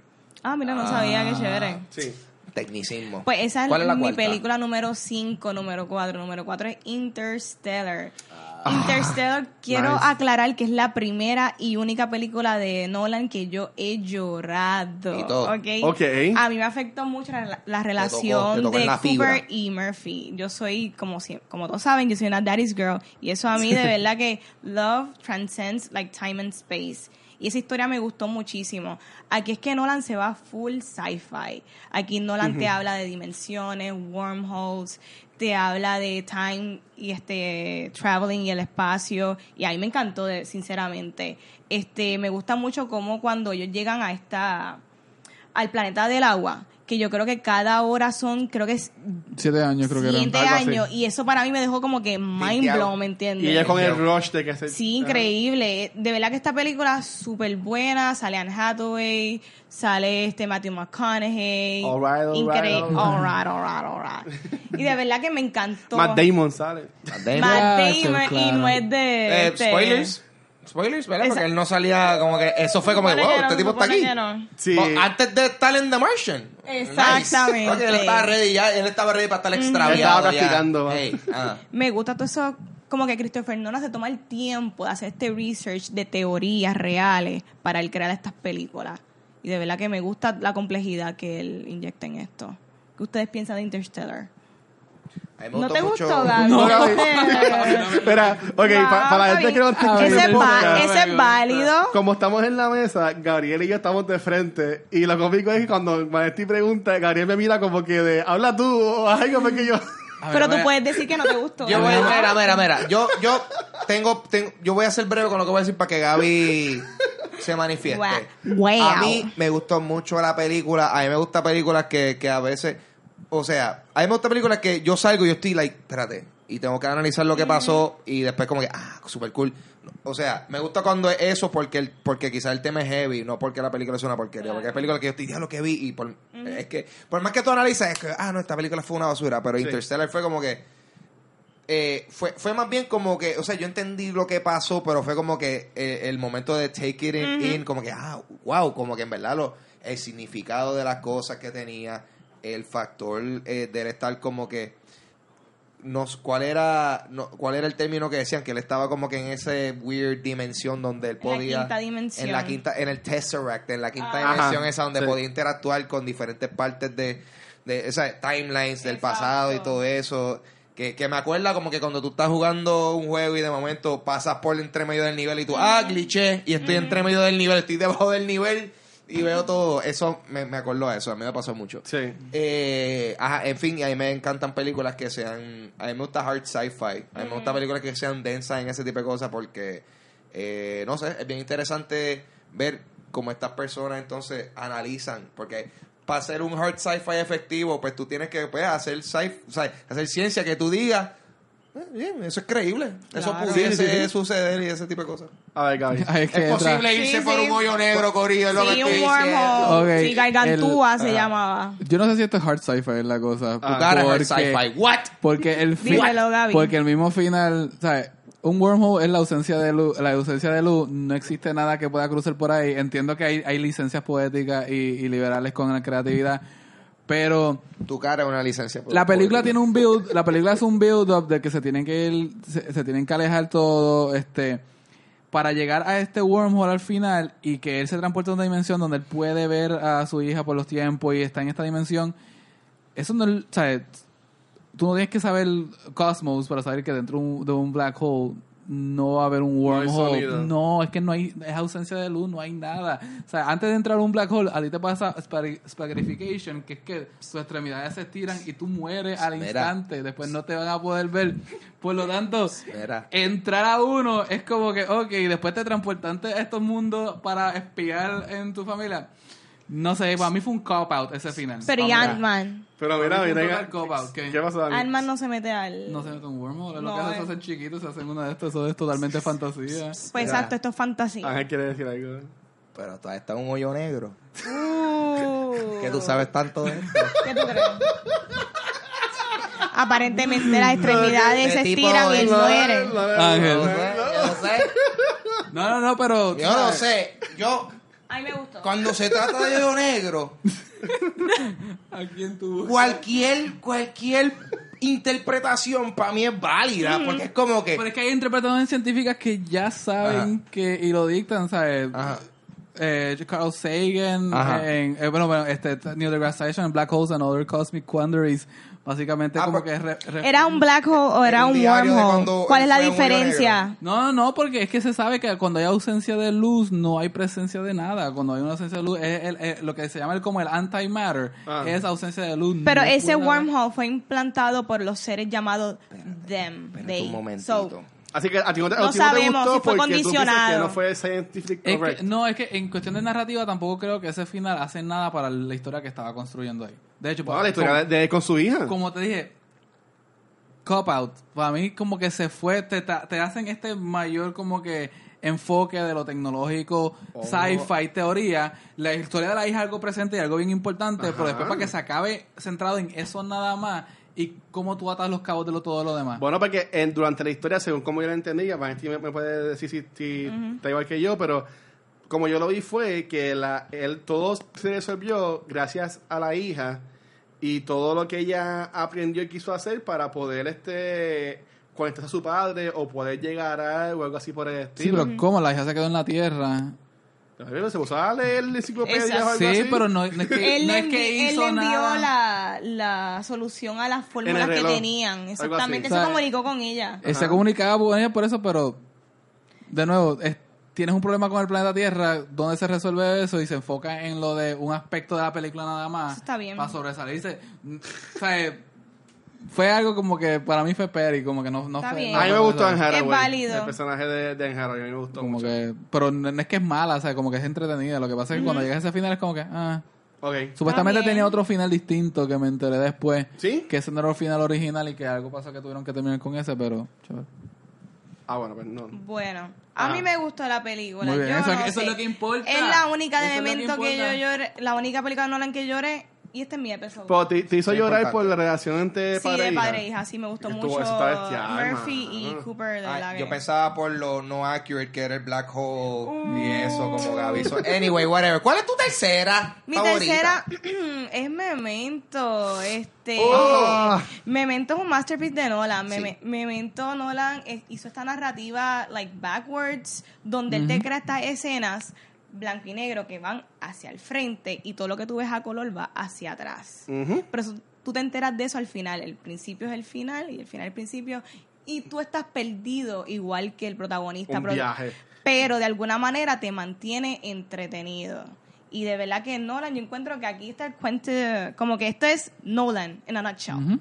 Ah, mira, no sabía, qué chévere. Sí. Tecnicismo. Pues esa es, ¿Cuál es la mi cuarta? película número 5, número 4. Número 4 es Interstellar. Interstellar, quiero nice. aclarar que es la primera y única película de Nolan que yo he llorado. Y todo. ¿ok? Ok. A mí me afectó mucho la, relación te tocó en de la fibra. Cooper y Murphy. Yo soy, como, si- como todos saben, yo soy una daddy's girl. Y eso a mí de verdad que love transcends like time and space. Y esa historia me gustó muchísimo. Aquí es que Nolan se va full sci-fi. Aquí Nolan te habla de dimensiones, wormholes, te habla de time y este traveling y el espacio. Y a mí me encantó, de- sinceramente. Este, me gusta mucho cómo cuando ellos llegan a esta al planeta del agua, que yo creo que cada hora son, creo que es Siete años creo que eran. siete algo así. años. Y eso para mí me dejó como que mind Piteado. blown, ¿me entiendes? Y ella con el rush de que se. Sí, increíble. De verdad que esta película es súper buena. Sale Anne Hathaway, sale este Matthew McConaughey. All right, all Increíble. right, All right, all right, all right. Y de verdad que me encantó. Matt Damon sale. Matt Damon. Matt Claro, Damon y claro. no es de... Eh, este- spoilers. Spoilers, ¿verdad? Esa- Porque él no salía como que. Eso fue como que, Supone wow, que no, este tipo está supone aquí. que no. Sí. Well, antes de estar en The Martian. Exactamente. Nice. Ok, él estaba ready ya, él estaba ready para estar extraviado. Él estaba ya. practicando. Hey, ah. me gusta todo eso, como que Christopher Nolan se toma el tiempo de hacer este research de teorías reales para él crear estas películas. Y de verdad que me gusta la complejidad que él inyecta en esto. ¿Qué ustedes piensan de Interstellar? ¿No te mucho- gustó, Gaby? No, Gaby. Espera, ok, Wow, pa- para la gente que no está escucha ese, es va- ese es válido. Como estamos en la mesa, Gabriel y yo estamos de frente. Y lo cómico es que cuando Vanetti pregunta, Gabriel me mira como que de, habla tú, o algo fue que yo. Ver, Pero tú puedes decir que no te gustó. Yo voy, mira, mira, mira. Yo, yo tengo, tengo- yo voy a ser breve con lo que voy a decir para que Gaby se manifieste. Wow. A mí me gustó mucho la película. A mí me gustan películas que, que a veces, o sea, me gustan películas que yo salgo y yo estoy like, espérate, y tengo que analizar lo que pasó y después como que, ah, super cool. O sea, me gusta cuando es eso porque el, porque quizás el tema es heavy, no porque la película es una porquería, porque hay películas que yo estoy, lo que vi y por, es que, por más que tú analizas, es que, ah, no, esta película fue una basura, pero Interstellar fue como que, eh, fue, fue más bien como que, o sea, yo entendí lo que pasó, pero fue como que eh, el momento de take it in, in, como que, ah, wow, como que en verdad lo, el significado de las cosas que tenía, el factor eh, del estar como que, nos, cuál era no, cuál era el término que decían que él estaba como que en ese weird dimensión donde él En la podía quinta dimensión. en la quinta en el tesseract en la quinta Ah. dimensión Ajá, esa donde sí. podía interactuar con diferentes partes de, de esas timelines del Exacto. pasado y todo eso que, que me acuerda como que cuando tú estás jugando un juego y de momento pasas por entre medio del nivel y tú ah glitché y estoy entre medio del nivel estoy debajo del nivel y veo todo eso me, me acordó a eso a mí me pasó mucho Sí. eh, ajá, en fin, a mí me encantan películas que sean. A mí me gusta hard sci-fi. A mí me gustan películas que sean densas en ese tipo de cosas porque, eh, no sé, es bien interesante ver cómo estas personas entonces analizan. Porque para hacer un hard sci-fi efectivo, pues tú tienes que pues, hacer, sci o sea, hacer ciencia que tú digas. "Eh, bien, eso es creíble. Eso Claro. pudiese Sí, sí, sí. suceder y ese tipo de cosas. A ver, Gaby. Ay, es que Es entra- posible irse Sí, por sí. un hoyo negro, Corillo, es lo que Sí, estoy un diciendo. wormhole. Ok, sí, Gargantúa el- se ajá. llamaba. Yo no sé si esto es hard sci-fi es la cosa. Hard porque- sci-fi. What? Porque el fi- Dímelo, Gaby. porque el mismo final, ¿sabes? Un wormhole es la ausencia de luz, la ausencia de luz, no existe nada que pueda cruzar por ahí. Entiendo que hay, hay licencias poéticas y, y liberales con la creatividad, pero Tu cara es una licencia. la película tiene un build, la película es un build up de que se tienen que ir, se, se tienen que alejar todo, este, para llegar a este wormhole al final y que él se transporta a una dimensión donde él puede ver a su hija por los tiempos y está en esta dimensión. Eso no, es- ¿sabes? Tú no tienes que saber Cosmos para saber que dentro un- de un black hole no va a haber un wormhole. No, es que no hay, es ausencia de luz, no hay nada. O sea, antes de entrar a un black hole, a ti te pasa spag- spaghettification, que es que tus extremidades se estiran y tú mueres al Mira. instante. Después no te van a poder ver. Por lo tanto, Mira. entrar a uno es como que, ok, después te transportaste a estos mundos para espiar en tu familia. No sé, para mí fue un cop-out ese final. Pero y Mira. Ant-Man. Pero mira, mira. cop-out, ¿qué? ¿Qué pasó, Dani? Ant-Man no se mete al... No se mete un wormhole, es No, lo que hacen, eh. se hacen chiquitos, se hacen uno de estos, eso es totalmente fantasía. Pues exacto, esto es fantasía. Ángel quiere decir algo. Pero todavía está un hoyo negro. Uh. Que tú sabes tanto de esto. ¿Qué tú crees? Aparentemente las extremidades se estiran y de-. Ángel. No no sé. No, no, no, pero... Yo no sé. Yo, A mí me gustó. cuando se trata de hoyo negro, ¿A quién tú? cualquier, cualquier interpretación para mí es válida. Porque es como que. Pero es que hay interpretaciones científicas que ya saben que y lo dictan, ¿sabes? Ajá. Eh, Carl Sagan, Ajá. en, eh, bueno, bueno, este, Neil deGrasse Tyson en Black Holes and Other Cosmic Quandaries, básicamente Ah, como pero- que... re- re- ¿Era un black hole o era un wormhole? ¿Cuál es la diferencia? No, no, no, porque es que se sabe que cuando hay ausencia de luz no hay presencia de nada. Cuando hay una ausencia de luz es el- el- lo que se llama el, como el antimatter, Ah. es ausencia de luz. Pero no ese nada. wormhole fue implantado por los seres llamados them. Espérate they. un momentito. So, Así que a ti no te, a No ti no te sabemos gustó si fue porque tú piensas que condicionado. no fue scientific Es correct. que- no, es que en cuestión de narrativa tampoco creo que ese final hace nada para la historia que estaba construyendo ahí. De hecho, Bueno, pa- la historia como, de, de- con su hija. como te dije, cop out. Para mí como que se fue, te, te hacen este mayor como que enfoque de lo tecnológico, Oh. sci-fi, teoría. La historia de la hija es algo presente y algo bien importante, pero después para que se acabe centrado en eso nada más y cómo tú atas los cabos de lo, todo lo demás. Bueno, porque en, durante la historia, según como yo la entendía, Valentín me, me puede decir si, si está igual que yo, pero como yo lo vi fue que la, él, todo se resolvió gracias a la hija y todo lo que ella aprendió y quiso hacer para poder este conectarse a su padre o poder llegar a o algo así por el sí, estilo. pero ¿cómo? La hija se quedó en la tierra. Se puso a leer o algo Sí, así. pero no, no es que, él, no le es que envi- él hizo envió nada. la, la solución a las fórmulas que tenían. Exactamente, se O sea, comunicó con ella. Eh, se comunicaba con ella por eso, pero de nuevo, es- tienes un problema con el planeta Tierra, ¿dónde se resuelve eso? Y se enfoca en lo de un aspecto de la película nada más. Eso está bien. Para sobresalirse. Mm, O sea, eh, fue algo como que para mí fue Perry, como que no, no Está fue. bien. a mí me gustó. Anne Hathaway. Es válido. El personaje de, de Anne Hathaway, a mí me gustó Como mucho. que, pero no es que es mala, o sea, como que es entretenida. Lo que pasa es que cuando llega a ese final es como que, ah. Ok. Supuestamente tenía otro final distinto que me enteré después. ¿Sí? Que ese no era el final original y que algo pasó que tuvieron que terminar con ese, pero chévere. Ah, bueno, pues no. Bueno, a Ah. mí me gustó la película. Muy bien, Yo eso- no eso es lo que importa. Es la única de Eso es lo que Memento que, importa. yo lloré, la única película de Nolan que lloré Y este es mi episodio. Pero te, te hizo Sí, llorar importante. por la relación entre Sí, padre de e hija. padre e hija, sí, me gustó Estuvo- mucho bestial, Murphy y. Cooper de Ah, la yo pensaba por lo no accurate que era el black hole y eso como Gaby. So, anyway, whatever. ¿Cuál es tu tercera Mi favorita? tercera es Memento. Este, Oh. Memento es un masterpiece de Nolan. Sí. Meme- Memento Nolan hizo esta narrativa like backwards, donde él te crea estas escenas blanco y negro que van hacia el frente y todo lo que tú ves a color va hacia atrás. Pero eso- tú te enteras de eso al final. El principio es el final y el final es el principio. Y tú estás perdido igual que el protagonista. Un pero- viaje. pero de alguna manera te mantiene entretenido. Y de verdad que Nolan, yo encuentro que aquí está el cuento, como que esto es Nolan en a nutshell.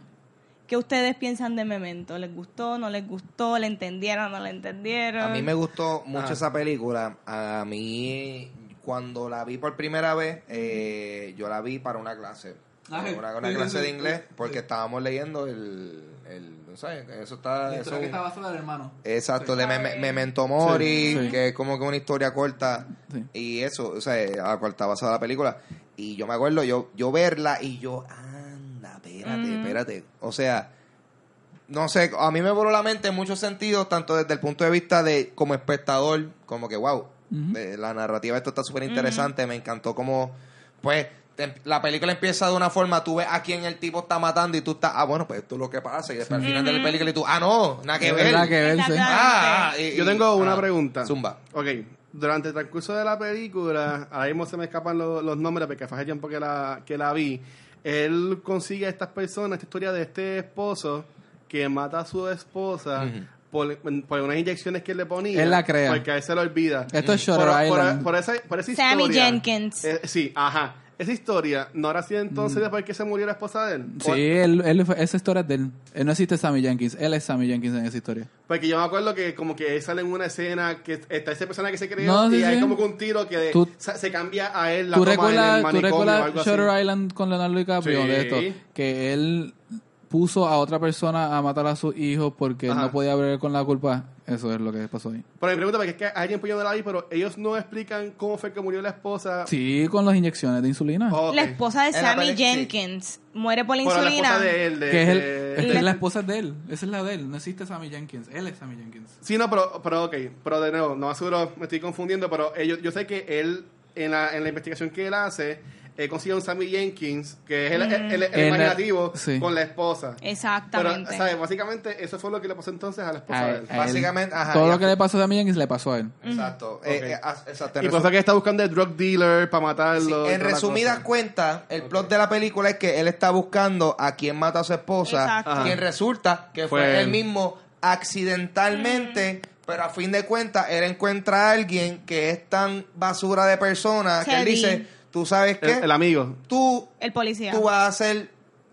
¿Qué ustedes piensan de Memento? ¿Les gustó? ¿No les gustó? ¿Le entendieron? ¿No le entendieron? A mí me gustó mucho Ah. esa película. A mí, cuando la vi por primera vez, eh, yo la vi para una clase. Ay, una, clase de inglés, porque estábamos leyendo el, el no sé, eso está... eso- basada del hermano. Exacto, Sí. de Meme- Memento Mori, Sí, sí. que es como que una historia corta. Sí. Y eso, o sea, a la cual está basada la película. Y yo me acuerdo yo, yo verla y yo, anda, espérate, espérate. O sea, no sé, a mí me voló la mente en muchos sentidos, tanto desde el punto de vista de como espectador, como que, wow, eh, la narrativa de esto está súper interesante, me encantó como, pues, te- la película empieza de una forma, tú ves a quién el tipo está matando y tú estás, ah, bueno, pues esto es lo que pasa, y después al final de la película y tú, ah, no, nada que ver. verdad que ver, sí. Exactamente. Ah, y- Yo tengo una ah, pregunta. Zumba. Ok, durante el transcurso de la película, ahora mismo se me escapan lo- los nombres porque fue hace tiempo que la, que la vi. Él consigue a estas personas, esta historia de este esposo que mata a su esposa por, por unas inyecciones que él le ponía. Él la crea. Porque a él se lo olvida. Esto es por, Shutter por- Island. por esa, por esa Sammy historia. Jenkins. eh, sí, ajá. Esa historia, ¿no habrá sido entonces Mm. después que se murió la esposa de él? Sí, él, él fue- esa historia es de él. Él no existe Sammy Jenkins. Él es Sammy Jenkins en esa historia. Porque yo me acuerdo que como que él sale en una escena que está esa persona que se creó No, sí, y hay sí. como que un tiro que de- Tú- se, se cambia a él la ¿Tú toma en el recuerdas, ¿tú recuerdas así. Shutter Island con Leonardo DiCaprio Sí. de esto? Que él puso a otra persona a matar a sus hijos porque Ajá. no podía ver con la culpa. Eso es lo que pasó ahí. Pero mi pregunta porque es que alguien yo no la vi, pero ellos no explican cómo fue que murió la esposa. Sí, con las inyecciones de insulina. La esposa de En la Sammy sí. Jenkins muere por la la insulina. esposa de él, de, que es, el, de- es la, la- esposa de él. Esa es la de él. No existe Sammy Jenkins. Él es Sammy Jenkins. Sí, no, pero, pero ok, pero de nuevo, no más seguro me estoy confundiendo, pero ellos, yo sé que él, en la, en la investigación que él hace, él consigue un Sammy Jenkins, que es el, el, el- el En la- imaginativo, sí. con la esposa. Pero, Exactamente. ¿sabes? Básicamente, eso fue lo que le pasó entonces a la esposa A de él, a él. Básicamente, ajá, Todo lo que le pasó a Sammy Jenkins le pasó a él. Exacto. Ok. Eh, eh, ah, exacto. En Y por eso que está buscando el drug dealer para matarlo. Sí, en resumidas cuentas, el plot de la película es que él está buscando a quien mata a su esposa, Exacto. Ajá. quien resulta que fue, Fue él mismo accidentalmente, pero a fin de cuentas él encuentra a alguien que es tan basura de persona que él dice, tú sabes qué, El, el amigo. tú, El policía. tú vas a ser,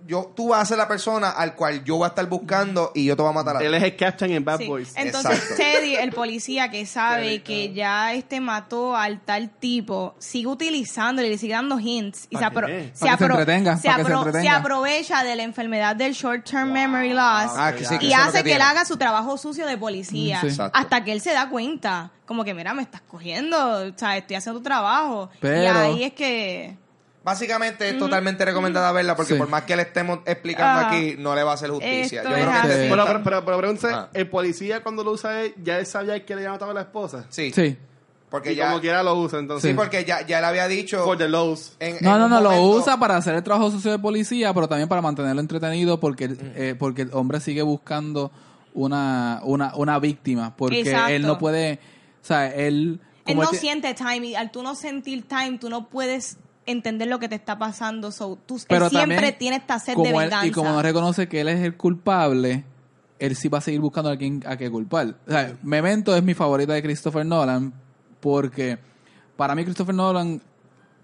yo, tú vas a ser la persona al cual yo voy a estar buscando y yo te voy a matar a ti. Él es el captain en Bad Sí. Boys. Entonces Exacto. Teddy, el policía que sabe Teddy, que ya este mató al tal tipo, sigue utilizándole, le sigue dando hints y se, ¿Para apro- qué? se, apro- apro- aprovecha de la enfermedad del short term memory loss Ah, que sí, que y hace que que, él haga su trabajo sucio de policía Mm, sí. Hasta que él se da cuenta, como que mira, me estás cogiendo, o sea, estoy haciendo tu trabajo y Pero- ahí es que Básicamente es totalmente recomendada verla porque Sí. por más que le estemos explicando Ah. aquí, no le va a hacer justicia. Yo creo que te Pero, pero, pero, pero pregúntese, Ah. el policía cuando lo usa él, ya él sabía que le había matado a la esposa. Sí, Sí. porque y ya, como quiera lo usa, entonces. sí, porque ya, ya le había dicho. For the lows. en- No, en no, no, lo usa para hacer el trabajo sucio de policía, pero también para mantenerlo entretenido porque, Mm. eh, porque el hombre sigue buscando una, una, una víctima, porque Exacto. él no puede, o sea, él... él no siente time y al tú no sentir time, tú no puedes entender lo que te está pasando. So, tú, él pero siempre tiene esta sed de él- venganza. y como no reconoce que él es el culpable, él sí va a seguir buscando a quien a qué culpar. O sea, Memento es mi favorita de Christopher Nolan porque para mí Christopher Nolan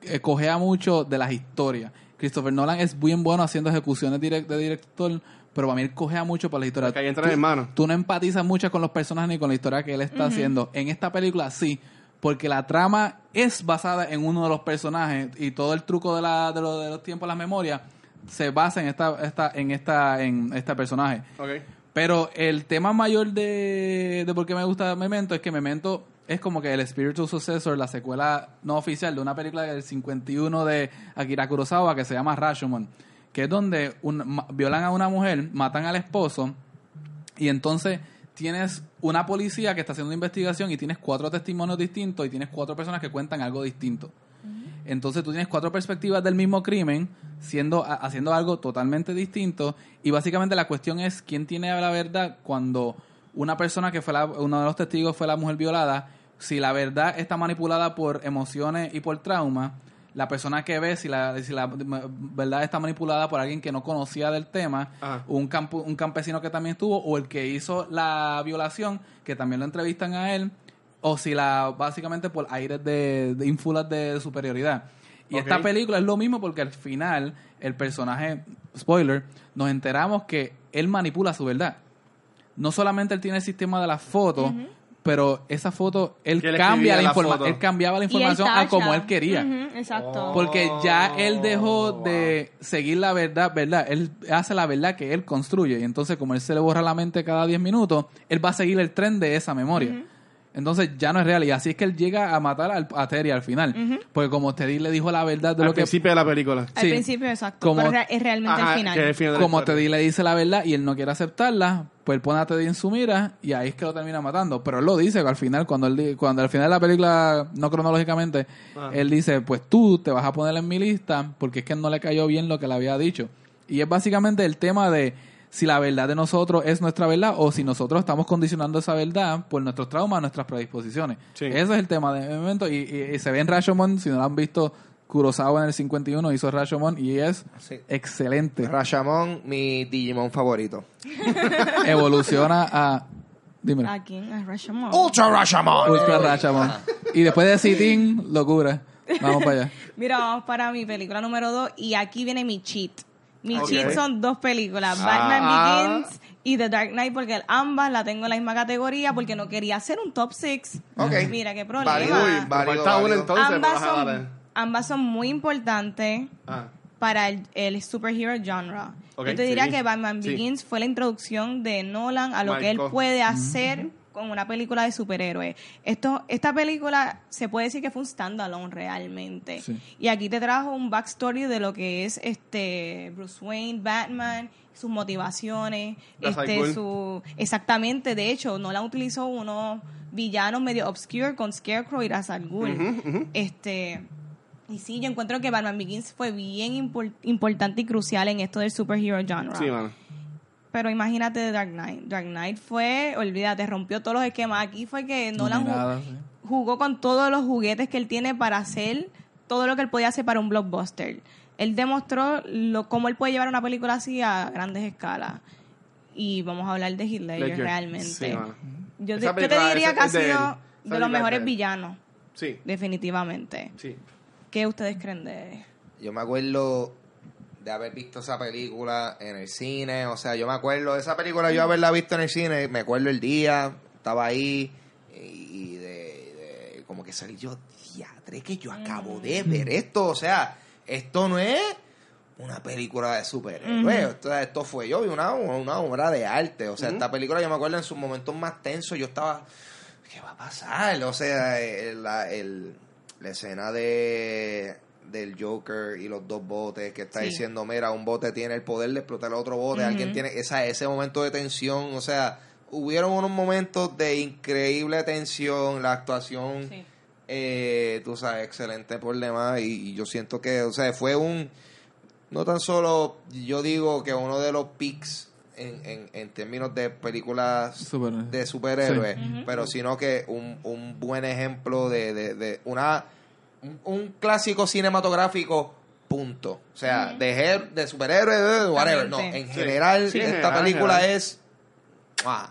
eh, cojea mucho de las historias. Christopher Nolan es bien bueno haciendo ejecuciones direct- de director, pero para mí él cojea mucho para la historia. Porque ahí entra Tú- hermano. Tú no empatizas mucho con los personajes ni con la historia que él está haciendo. En esta película sí, porque la trama es basada en uno de los personajes y todo el truco de, la, de, lo- de los tiempos, las memorias, se basa en esta, esta, en esta, en este personaje. Pero el tema mayor de, de por qué me gusta Memento es que Memento es como que el spiritual successor, la secuela no oficial de una película del 51 de Akira Kurosawa que se llama Rashomon, que es donde un- violan a una mujer, matan al esposo y entonces tienes una policía que está haciendo una investigación y tienes cuatro testimonios distintos y tienes cuatro personas que cuentan algo distinto. Entonces tú tienes cuatro perspectivas del mismo crimen, siendo ha- haciendo algo totalmente distinto y básicamente la cuestión es quién tiene la verdad cuando una persona que fue la- uno de los testigos fue la mujer violada, si la verdad está manipulada por emociones y por trauma, la persona que ve si la, si la verdad está manipulada por alguien que no conocía del tema, Ajá. un, campo, un campesino que también estuvo o el que hizo la violación, que también lo entrevistan a él, o si la básicamente por aires de, de ínfulas de superioridad. Y esta película es lo mismo porque al final el personaje, spoiler, nos enteramos que él manipula su verdad. No solamente él tiene el sistema de las fotos, pero esa foto, él cambia la la foto. él cambiaba la información a como él quería. Exacto. Porque ya él dejó de seguir la verdad, ¿verdad? Él hace la verdad que él construye. Y entonces, como él se le borra la mente cada 10 minutos, él va a seguir el tren de esa memoria. Entonces ya no es real. Y así es que él llega a matar al, a Terry al final. Porque como Teddy le dijo la verdad de Al lo que... principio de la película. Al principio, exacto. Como- pero es realmente Ajá, el final. que es el final de la Como historia. Teddy le dice la verdad y él no quiere aceptarla, pues él pone a Teddy en su mira y ahí es que lo termina matando. Pero él lo dice al final, cuando él cuando al final de la película, no cronológicamente, Ah. él dice, pues tú te vas a poner en mi lista porque es que no le cayó bien lo que le había dicho. Y es básicamente el tema de si la verdad de nosotros es nuestra verdad o si nosotros estamos condicionando esa verdad por nuestros traumas, nuestras predisposiciones. Sí. Ese es el tema de momento y, y- y se ve en Rashomon, si no lo han visto, Kurosawa en el 51 hizo Rashomon y es Sí. excelente. Rashamon, mi Digimon favorito. evoluciona a. Dime. ¿A quién? A Rashomon. Ultra Rashamon. Ultra Rashomon. Y después de Sitin, locura. Vamos para allá. Mira, vamos para mi película número dos y aquí viene mi cheat. Mi Ok. cheat son dos películas, Ah. Batman Begins y The Dark Knight, porque ambas la tengo en la misma categoría porque no quería hacer un top six. Ok. Mira qué problema. Válido, Uy, Válido, entonces. ambas, son, ambas son muy importantes Ah, para el, el superhero genre. Yo te diría sí. que Batman Sí. Begins fue la introducción de Nolan a lo que él puede hacer con una película de superhéroes. Esto, esta película se puede decir que fue un standalone realmente. Sí. Y aquí te trajo un backstory de lo que es este Bruce Wayne, Batman, sus motivaciones, este su exactamente, de hecho, Nolan utilizó unos villanos medio obscure con Scarecrow y Ra's al Ghul. Este y sí, yo encuentro que Batman Begins fue bien impor- importante y crucial en esto del superhero genre. sí, mano. Pero imagínate de Dark Knight. Dark Knight fue, olvídate, rompió todos los esquemas. Aquí fue que Nolan ju- Dominada, sí. jugó con todos los juguetes que él tiene para hacer todo lo que él podía hacer para un blockbuster. Él demostró lo, cómo él puede llevar una película así a grandes escalas. Y vamos a hablar de Ledger, Ledger. realmente. Sí, yo, te, yo te película diría que ha de él. sido de los mejores de él. villanos, Sí, definitivamente. sí. ¿Qué ustedes creen de Yo me acuerdo de haber visto esa película en el cine. O sea, yo me acuerdo de esa película, yo haberla visto en el cine. Me acuerdo el día, estaba ahí y, de, de- como que salí yo, diadre, que yo acabo de ver esto. O sea, esto no es una película de superhéroes. esto, esto fue yo, vi una, una obra de arte. O sea, esta película yo me acuerdo en sus momentos más tensos, yo estaba, ¿qué va a pasar? O sea, el- la, el- la escena de del Joker y los dos botes que está Sí. diciendo, mira, un bote tiene el poder de explotar el otro bote, alguien tiene esa, ese momento de tensión, o sea, hubieron unos momentos de increíble tensión, la actuación, Sí. eh, tú sabes, excelente por demás, y, y yo siento que, o sea, fue un, no tan solo, yo digo que uno de los pics en, en, en términos de películas Super- de superhéroes, pero sino que un, un buen ejemplo de, de, de una un, un clásico cinematográfico punto. O sea, de, her- de superhéroes, de whatever. No, en Sí. general, Sí, esta general, película general. es... ¡mua!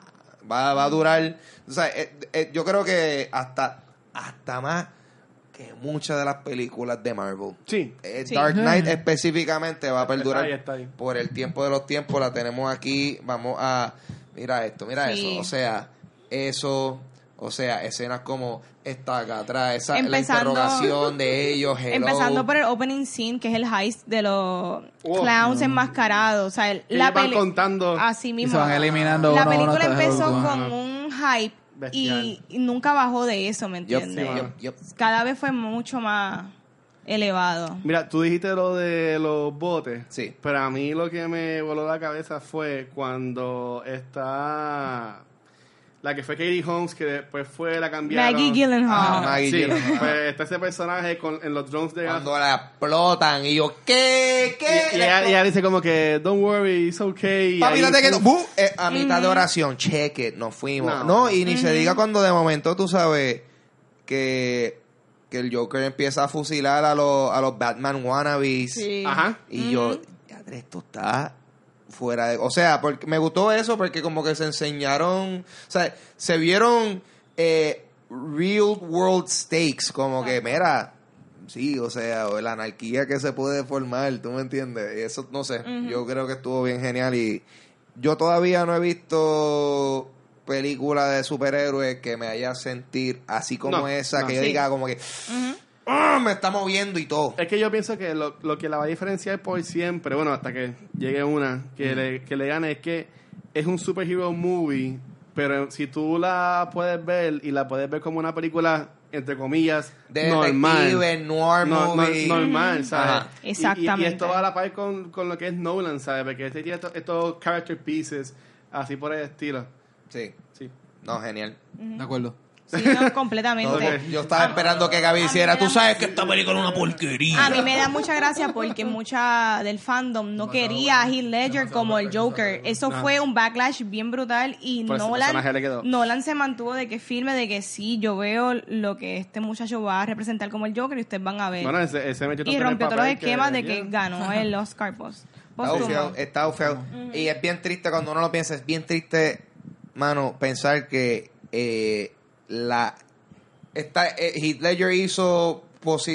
Va, va a durar... O sea, eh, eh, yo creo que hasta, hasta más que muchas de las películas de Marvel. Sí. Eh, Sí. Dark Knight específicamente va a perdurar Está ahí, está ahí. por el tiempo de los tiempos. La tenemos aquí. Vamos a. Mira esto, mira Sí. eso. O sea, eso. O sea, escenas como esta acá atrás, esa, la interrogación de ellos, hello. Empezando por el opening scene, que es el heist de los Wow. clowns enmascarados. O sea, el- la van contando. Así Y mismo. se van eliminando La uno película empezó con un hype y, nunca bajó de eso, ¿me entiendes? Sí, yup, yup. Cada vez fue mucho más elevado. Mira, tú dijiste lo de los botes. Sí. Pero a mí lo que me voló la cabeza fue cuando está la que fue Katie Holmes, que después fue la cambiaron. Maggie Gyllenhaal. Ah, Maggie Sí, Gyllenhaal. pues está ese personaje con, en los drones de Cuando la explotan y yo, ¿qué? ¿Qué? Y, y ella, y ella dice como que, don't worry, it's okay. y Papi, ahí, que ¡bu! Eh, a mitad de oración, cheque, nos fuimos. No. No, y ni se diga cuando de momento tú sabes que, que el Joker empieza a fusilar a los, a los Batman wannabes. Sí. Ajá. Y yo, ya esto está fuera de... O sea, porque me gustó eso porque como que se enseñaron, o sea, se vieron eh, real world stakes, como que, mira, sí, o sea, o la anarquía que se puede formar, ¿tú me entiendes? Y eso, no sé, yo creo que estuvo bien genial y yo todavía no he visto película de superhéroes que me haya sentir así como No, esa, no. que yo diga como que, "Ah, me está moviendo y todo. Es que yo pienso que lo, lo que la va a diferenciar por siempre, bueno, hasta que llegue una que, le, que le gane, es que es un superhero movie, pero si tú la puedes ver y la puedes ver como una película, entre comillas, normal. Detective, noir No- no- movie. normal, ¿sabes? Ajá. Y- y- Y, Exactamente. esto va a la par con, con lo que es Nolan, ¿sabes? Porque este tiene estos, estos character pieces, así por el estilo. Sí. Sí. No, genial. De acuerdo. Sí, no, completamente. No, yo estaba esperando que Gaby hiciera. Tú sabes que esta película es una porquería. A mí me da mucha gracia porque mucha del fandom no quería a Heath Ledger como el Joker. Eso fue un backlash bien brutal y Nolan. Nolan se mantuvo de que firme de que sí, yo veo lo que este muchacho va a representar como el Joker y ustedes van a ver. Bueno, ese, ese metió y rompió todos los esquemas de que yeah. ganó el Oscar post. Está póstumo. feo, está feo. Y es bien triste cuando uno lo piensa. Es bien triste, mano, pensar que eh, la. Esta, eh, Heath Ledger hizo.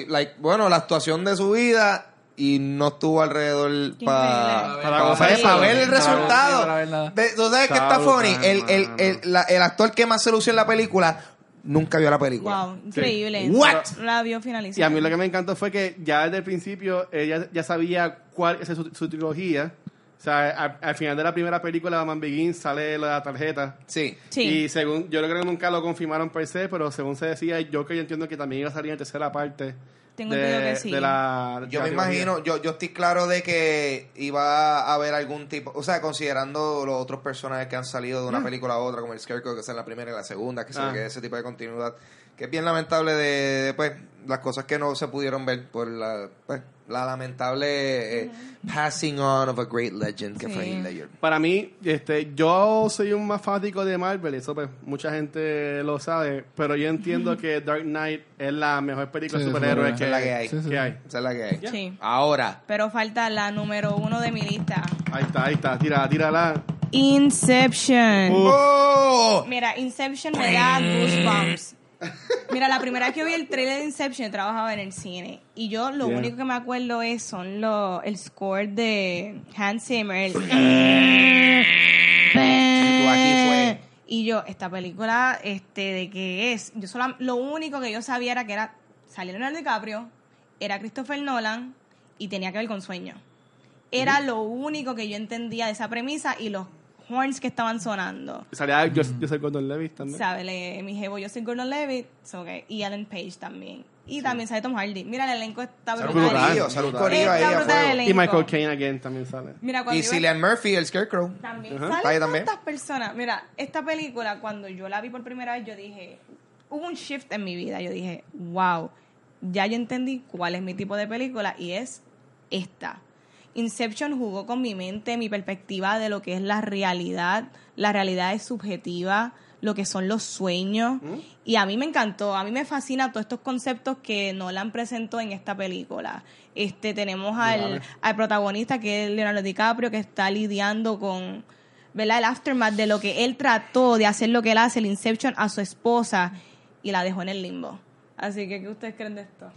like, bueno, la actuación de su vida. Y no estuvo alrededor para. Para ver, el resultado. para ver nada. Ve, ¿Tú sabes que Está funny? El, el, el, la- el actor que más se lució en la película nunca vio la película. Wow, increíble. What? La vio finalizada. Y a mí lo que me encantó fue que ya desde el principio ella ya sabía cuál es su, su trilogía. O sea, al, al final de la primera película, Batman Begins, sale la tarjeta. Sí. Sí. Y según, yo creo que nunca lo confirmaron per se, pero según se decía, yo que yo entiendo que también iba a salir en tercera parte. Tengo de, entendido que sí. de la, de Yo la me trilogía. imagino, yo, yo estoy claro de que iba a haber algún tipo, o sea, considerando los otros personajes que han salido de una película a otra, como el Scarecrow, que es en la primera y la segunda, que se Ah. ve que ese tipo de continuidad, que es bien lamentable de, de, pues, las cosas que no se pudieron ver por la, pues, la lamentable eh, passing on of a great legend que Sí. fue Heath Ledger. Para mí, este, yo soy un más fanático de Marvel, eso pues mucha gente lo sabe, pero yo entiendo que Dark Knight es la mejor película Sí, de superhéroes que, es la que hay. Sí, sí. que hay. Esa es la que hay. Sí. Ahora, Pero falta la número uno de mi lista. Ahí está, ahí está, tira, tírala. Inception. ¡Oh! Mira, Inception me da goosebumps. Mira, la primera vez que vi el trailer de Inception trabajaba en el cine y yo lo Yeah. único que me acuerdo es son los el score de Hans Zimmer. el-. Y yo esta película este de qué es? Yo solo lo único que yo sabía era que era salió Leonardo DiCaprio, era Christopher Nolan y tenía que ver con sueño. Era lo único que yo entendía de esa premisa y los horns que estaban sonando. Salía yo, yo soy Gordon Levitt también. ¿Sabe? Le- mi jevo, yo soy Gordon Levitt, so, okay, y Ellen Page también. Y también sale Tom Hardy. Mira, el elenco está brutal. corillo, salud Está ahí a brutal el fuego. elenco. Y Michael Caine again también sale. Mira, cuando Y Cillian Murphy, el Scarecrow. también Ajá. salen Ahí también. tantas personas. Mira, esta película, cuando yo la vi por primera vez, yo dije, hubo un shift en mi vida. Yo dije, wow, ya yo entendí cuál es mi tipo de película y es esta. Inception jugó con mi mente, mi perspectiva de lo que es la realidad. La realidad es subjetiva, lo que son los sueños. Y a mí me encantó, a mí me fascina todos estos conceptos que Nolan presentó en esta película. Este, tenemos al, al protagonista que es Leonardo DiCaprio, que está lidiando con ¿verdad? el aftermath de lo que él trató de hacer lo que él hace, el Inception, a su esposa y la dejó en el limbo. Así que, ¿qué ustedes creen de esto?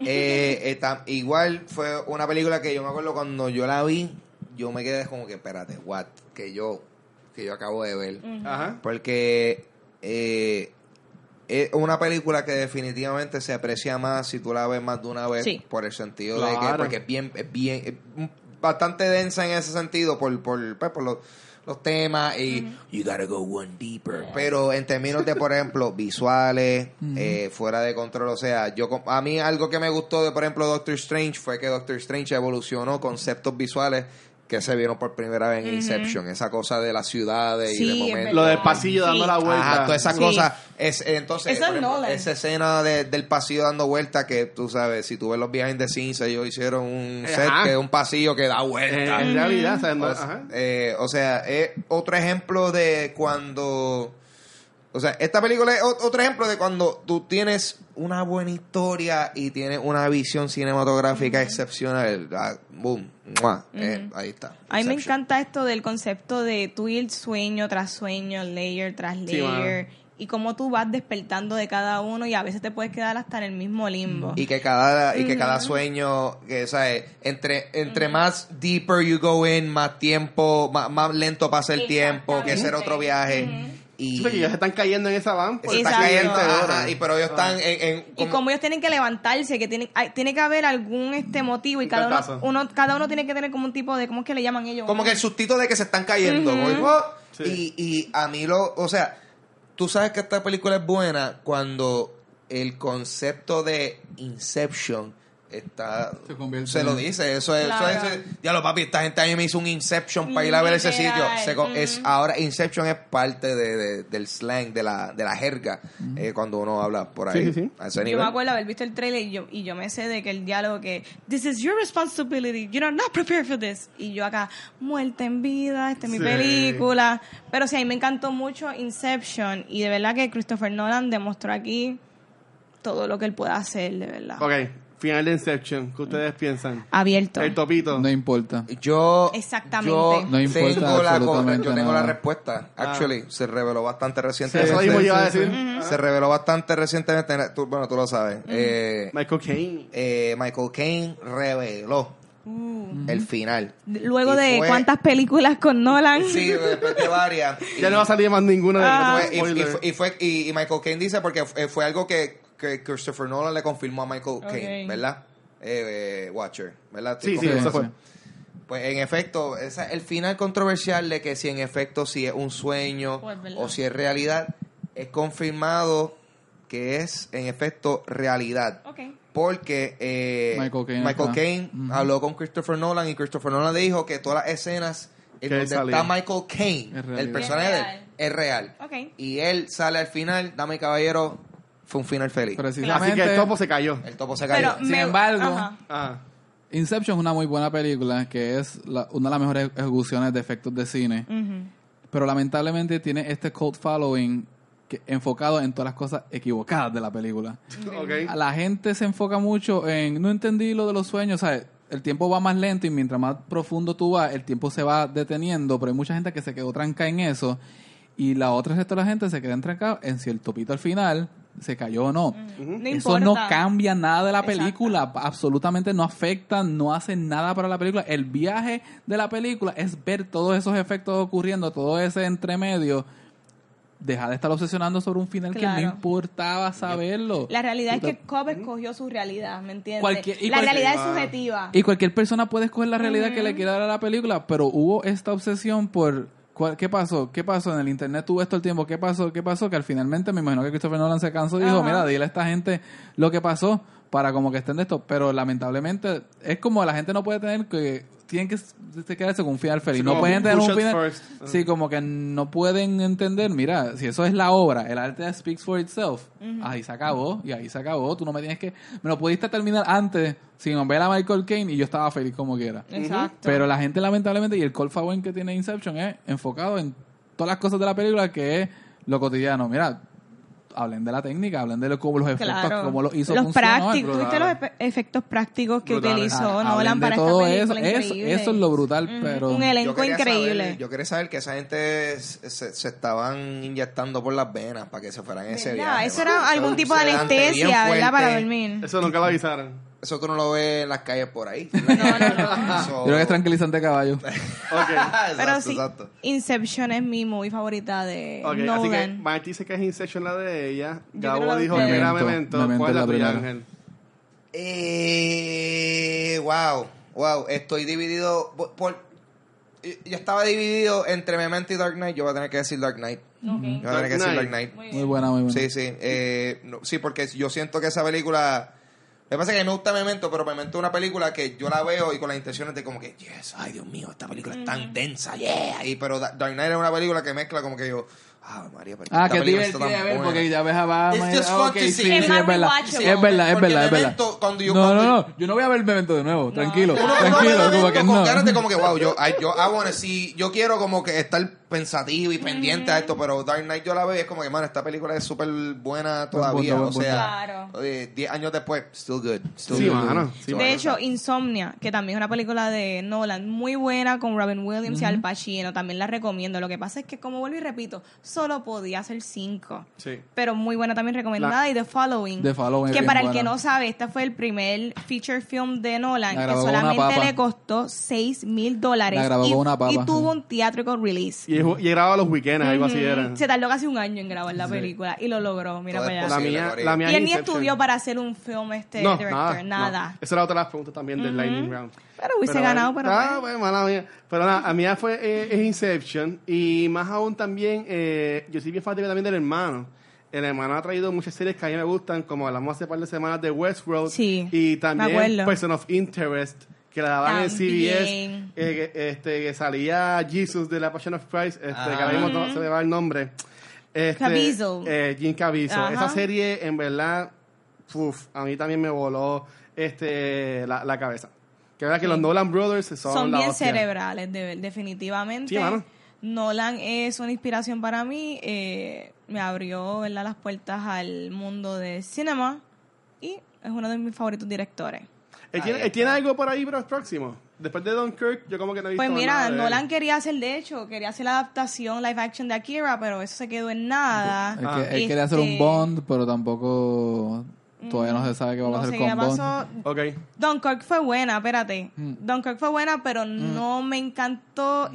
Eh, eh, igual fue una película que yo me acuerdo cuando yo la vi, yo me quedé como que, espérate, what, que yo, que yo acabo de ver. Ajá. Porque eh, es una película que definitivamente se aprecia más si tú la ves más de una vez Sí. por el sentido de que porque es bien es bien es un- bastante densa en ese sentido por por, pues, por los los temas y you gotta go one deeper. Pero en términos de por ejemplo visuales eh, fuera de control o sea yo a mí algo que me gustó de por ejemplo Doctor Strange fue que Doctor Strange evolucionó conceptos visuales que se vieron por primera vez en Inception esa cosa de las ciudades y de momento. Lo del pasillo dando la vuelta. Ajá, toda esa Sí. cosa. Es, entonces, ejemplo, esa escena de- del pasillo dando vuelta que tú sabes, si tú ves los behind the scenes, ellos hicieron un set Ajá. que es un pasillo que da Eh, vuelta. en realidad, O, ajá. eh, o sea, es otro ejemplo de cuando. O sea, esta película es ot- otro ejemplo de cuando tú tienes una buena historia y tienes una visión cinematográfica excepcional. Ah, boom, ¡mua! Eh, ahí está. A mí me encanta esto del concepto de tú ir sueño tras sueño, layer tras Sí, layer, y cómo tú vas despertando de cada uno y a veces te puedes quedar hasta en el mismo limbo. y que cada y que cada sueño que sabes entre entre más deeper you go in más tiempo más, más lento pasa el tiempo que ese otro viaje y Sí, porque ellos están cayendo en esa van. por se está Exacto. cayendo 20 ajá, y pero ellos están en, en y como- como ellos tienen que levantarse, que tienen, hay- tiene que haber algún este motivo y cada uno, cada uno tiene que tener como un tipo de, ¿cómo es que le llaman ellos? como que el sustito de que se están cayendo ¡oh! Sí. y, y a mí lo o sea tú sabes que esta película es buena cuando el concepto de Inception está Se convierte se lo dice eso es, Claro. eso es ya lo papi esta gente a mí me hizo un Inception para ir a ver ese sitio. Se co- es ahora Inception es parte de, de- del slang de la de la jerga eh, cuando uno habla por ahí Sí, sí, sí. a ese Yo me acuerdo haber visto el trailer y yo, y yo me sé de que el diálogo que This is your responsibility, you're not prepared for this. Y yo acá, muerta en vida, esta es mi Sí. película. Pero sí, a mí me encantó mucho Inception y de verdad que Christopher Nolan demostró aquí todo lo que él puede hacer, de verdad. Ok, final de Inception. ¿Qué ustedes piensan? Abierto. El topito. No importa. Yo, Exactamente. yo No importa tengo, la, absolutamente yo tengo la nada. respuesta. Actually, se reveló bastante Sí, recientemente. eso mismo iba a decir. Ah. Se reveló bastante recientemente. Tú- bueno, tú lo sabes. Eh, Michael Caine. eh, Michael Caine reveló Uh. el final. Luego Y de fue- cuántas películas con Nolan. Sí, después de varias. Ya no va a salir más ninguna de Ah. Fue- y, fue- y fue- y- y Michael Caine dice porque fue, fue algo que, que Christopher Nolan le confirmó a Michael Caine, Ok. ¿verdad? Eh, eh, Watcher, ¿verdad? Sí, sí, eso fue. Pues en efecto, esa- el final controversial de que si en efecto si es un sueño Pues, o si es realidad, es confirmado que es en efecto realidad. Ok. Porque eh, Michael Caine Michael. Caine habló con Christopher Nolan y Christopher Nolan dijo que todas las escenas en Que donde salía. está Michael Caine, el personaje de él, Es real. es real. Ok. Y él sale al final, dame caballero, fue un final feliz. Precisamente. Así que el topo se cayó. El topo se cayó. Pero Sin me- embargo, Ajá. Ah. Inception es una muy buena película que es la- una de las mejores ejecuciones de efectos de cine. Ujú. Pero lamentablemente tiene este cult following que, enfocado en todas las cosas equivocadas de la película. Ok. La gente se enfoca mucho en no entendí lo de los sueños, ¿sabes? El tiempo va más lento y mientras más profundo tú vas, el tiempo se va deteniendo, pero hay mucha gente que se quedó trancada en eso y la otra resto de la gente se queda trancada en si el topito al final se cayó o no. No Eso importa. no cambia nada de la Exacto. película, absolutamente no afecta, no hace nada para la película. El viaje de la película es ver todos esos efectos ocurriendo, todo ese entremedio. Deja de estar obsesionando sobre un final que no importaba saberlo. La realidad es que Cobb escogió su realidad, ¿me entiendes? Cualquier- y la cualquier- realidad es subjetiva. Y cualquier persona puede escoger la realidad que le quiera dar a la película, pero hubo esta obsesión por qué pasó, qué pasó en el internet, tuvo esto el tiempo, qué pasó, qué pasó, que al finalmente me imagino que Christopher Nolan se cansó y dijo, Ajá. mira, dile a esta gente lo que pasó para como que estén de esto, pero lamentablemente es como la gente no puede tener que tienen que s- quedarse con un final feliz, Sí, no pueden tener un final, sí, como que no pueden entender, mira, si eso es la obra, el arte speaks for itself, ahí se acabó y ahí se acabó, tú no me tienes que, me lo pudiste terminar antes sin ver a Michael Caine y yo estaba feliz como quiera. Exacto. Pero la gente lamentablemente y el call following que tiene Inception es enfocado en todas las cosas de la película que es lo cotidiano. Mira, hablen de la técnica, hablen de lo, cómo los efectos, Claro. cómo los hizo los prácticos, brutal. ¿tuviste los efe- efectos prácticos que Brutales. utilizó Ah, Nolan para esta todo película? eso, eso, increíble. eso es lo brutal, Ujú. pero Un Yo elenco quería increíble. saber- yo quería saber que esa gente se, se- estaban inyectando por las venas para que se fueran ese ¿Verdad? viaje. Eso era algún tipo de anestesia, ¿verdad? Para dormir. Eso nunca lo avisaron. Eso que uno lo ve en las calles por ahí. No, no, no. So- Yo creo que es tranquilizante caballo. Ok. exacto, Pero sí, exacto. Inception es mi movie favorita de Ok, así que Nolan. Marty dice que es Inception la de ella. Yo Gabo que dijo ustedes. Mira Memento. Memento. ¿Cuál es la tuya. Ángel? Eh, wow, wow, estoy dividido por, yo estaba dividido entre Memento y Dark Knight, yo voy a tener que decir Dark Knight. Yo Ok. voy a tener que decir Dark Dark Knight. Knight. Muy Muy buena, muy buena. Sí, sí, eh, no, sí, porque yo siento que esa película me pasa que a mí me gusta Memento, pero Memento es una película que yo la veo y con las intenciones de como que, yes, ay Dios mío, esta película es tan densa, yeah. Y, pero Da- Dark Knight es una película que mezcla como que yo, ah, María, pero Ah, que divertido de ver buena. porque ya ves a Batman. It's just Ah, fun ok, to sí, Es verdad. Es verdad, es verdad, es verdad. Memento, cuando yo- No, cuando no, no. Yo no voy a ver Memento de nuevo. Tranquilo, Uno- uno tranquilo. Como que con no. ganas de como que, wow, yo, I, yo, I wanna see- yo quiero como que estar pensativo y pendiente a esto, pero Dark Knight yo la veo y es como que, man, esta película es súper buena todavía, buen o punto. sea, Claro. eh, 10 años después, still good. Still Sí, good. mano. Sí, De mano. hecho, Insomnia, que también es una película de Nolan, muy buena con Robin Williams y Al Pacino, también la recomiendo. Lo que pasa es que, como vuelvo y repito, solo podía ser cinco. Sí. Pero muy buena también recomendada. La- y The Following. The Following es Que bien para el buena. que no sabe, este fue el primer feature film de Nolan La que solamente le costó 6 mil dólares. Y, y sí. tuvo un theatrical release. Y, y grababa los weekends, algo así era. Se tardó casi un año en grabar la película y lo logró. Mira Todo para allá. La mía, la mía Y él ni estudió para hacer un film este no, director, nada, nada. no. Esa era otra de las preguntas también del Lightning Round. Pero hubiese Pero, ganado, pero Ah, pues, mala mía. Pero nada, a mí ya fue eh, Inception. Y más aún también, eh, yo soy bien fanático también del hermano. El hermano ha traído muchas series que a mí me gustan, como hablamos hace un par de semanas de Westworld. Sí, Y también. Person of Interest, que la daban en CBS. Eh, que, este, que salía Jesus de la Passion of Christ, este, que Ah. ahora mismo no se me va el nombre. Este, Caviezel. eh, Jim Caviezel. Esa serie, en verdad, uf, a mí también me voló este, la, la cabeza. Que verdad que los Nolan Brothers son, Son la bien hostia. cerebrales, de- definitivamente. Sí, mano. Nolan es una inspiración para mí. eh, me abrió ¿verdad? las puertas al mundo del cinema y es uno de mis favoritos directores. ¿Él tiene, Ahí él tiene algo por ahí para los próximos? Después de Dunkirk, yo como que no he visto Pues mira, nada de él. Nolan quería hacer, de hecho, quería hacer la adaptación live action de Akira, pero eso se quedó en nada. Él, Ah. que- él quería hacer un Este- Bond, pero tampoco. Todavía no se sabe qué va a No pasar sé con qué Bond. pasó. Dunkirk fue buena, espérate. Mm. Dunkirk fue buena, pero no me encantó.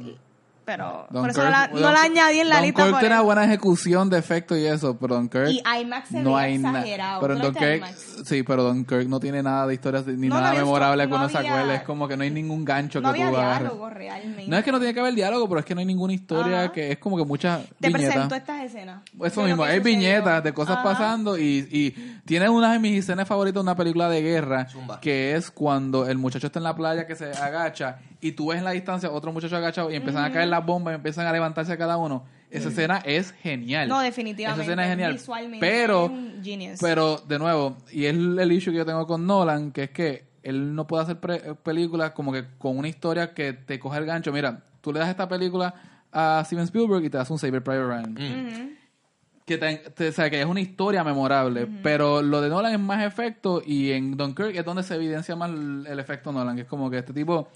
Pero por eso no la, no la añadí en la lista. Dunkirk por tiene eso. buena ejecución de efectos y eso, pero Dunkirk. Y IMAX se no hay nada. exagerado. Pero en ¿Tú lo viste Dunkirk, sí, pero Dunkirk no tiene nada de historias ni No, nada memorable que no uno se acuerde. Es como que no hay ningún gancho No que había tú agarres. diálogo realmente. No es que no tiene que haber diálogo, pero es que no hay ninguna historia Ajá. que es como que muchas Te viñetas. estas escenas. Eso mismo, sucedió. viñetas de cosas Ajá. pasando y, y tiene una de mis escenas favoritas de una película de guerra, Zumba. que es cuando el muchacho está en la playa que se agacha y tú ves en la distancia otro muchacho agachado y empiezan a caer las bombas y empiezan a levantarse cada uno. Esa escena es genial. No, definitivamente. Esa escena es genial. Visualmente Pero, es un genius. pero de nuevo, y es el issue que yo tengo con Nolan, que es que él no puede hacer pre- películas como que con una historia que te coge el gancho. Mira, tú le das esta película a Steven Spielberg y te das un Saber Private Ryan. Ujú. Que, te- te- o sea, que es una historia memorable, pero lo de Nolan es más efecto y en Dunkirk es donde se evidencia más el, el efecto Nolan, que es como que este tipo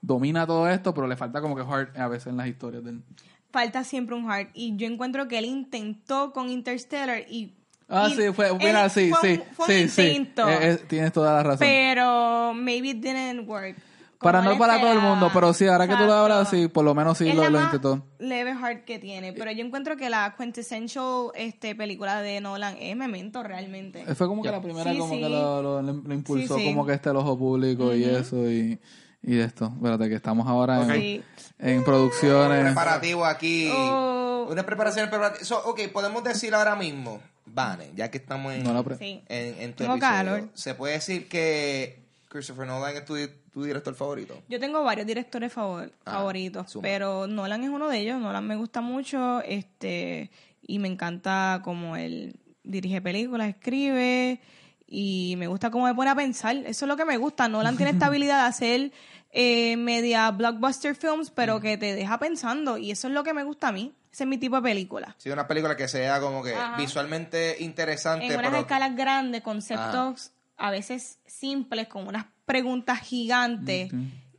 domina todo esto, pero le falta como que heart a veces en las historias de él. Falta siempre un heart. Y yo encuentro que él intentó con Interstellar y. Ah, y sí, fue, mira, sí, fue sí, un- fue sí, un sí. Eh, eh, tienes toda la razón. Pero maybe it didn't work. para no para todo el mundo, pero sí, ahora que tú lo Exacto. hablas, sí, por lo menos sí es lo, la lo intentó. leve heart que tiene. Pero yo encuentro que la quintessential este, película de Nolan es Memento realmente. Fue como que la primera Sí, como sí. que lo, lo- lo impulsó Sí, sí. como que este el ojo público y eso y, y esto. Espérate que estamos ahora en, en producciones. preparativo aquí. Oh. Una preparación preparativa. So, ok, podemos decir ahora mismo, Vane, ya que estamos en, No Sí. en, en tu Tengo episodio, calor. se puede decir que Christopher Nolan es tu, tu director favorito. Yo tengo varios directores favor- Ah, favoritos, suma. pero Nolan es uno de ellos. Nolan me gusta mucho, este, y me encanta cómo él dirige películas, escribe, y me gusta cómo me pone a pensar. Eso es lo que me gusta. Nolan tiene esta habilidad de hacer eh, media blockbuster films, pero que te deja pensando, y eso es lo que me gusta a mí. Ese es mi tipo de película. Sí, una película que sea como que Ajá. visualmente interesante, En unas pero escalas grandes, conceptos a veces simples, con unas preguntas gigantes,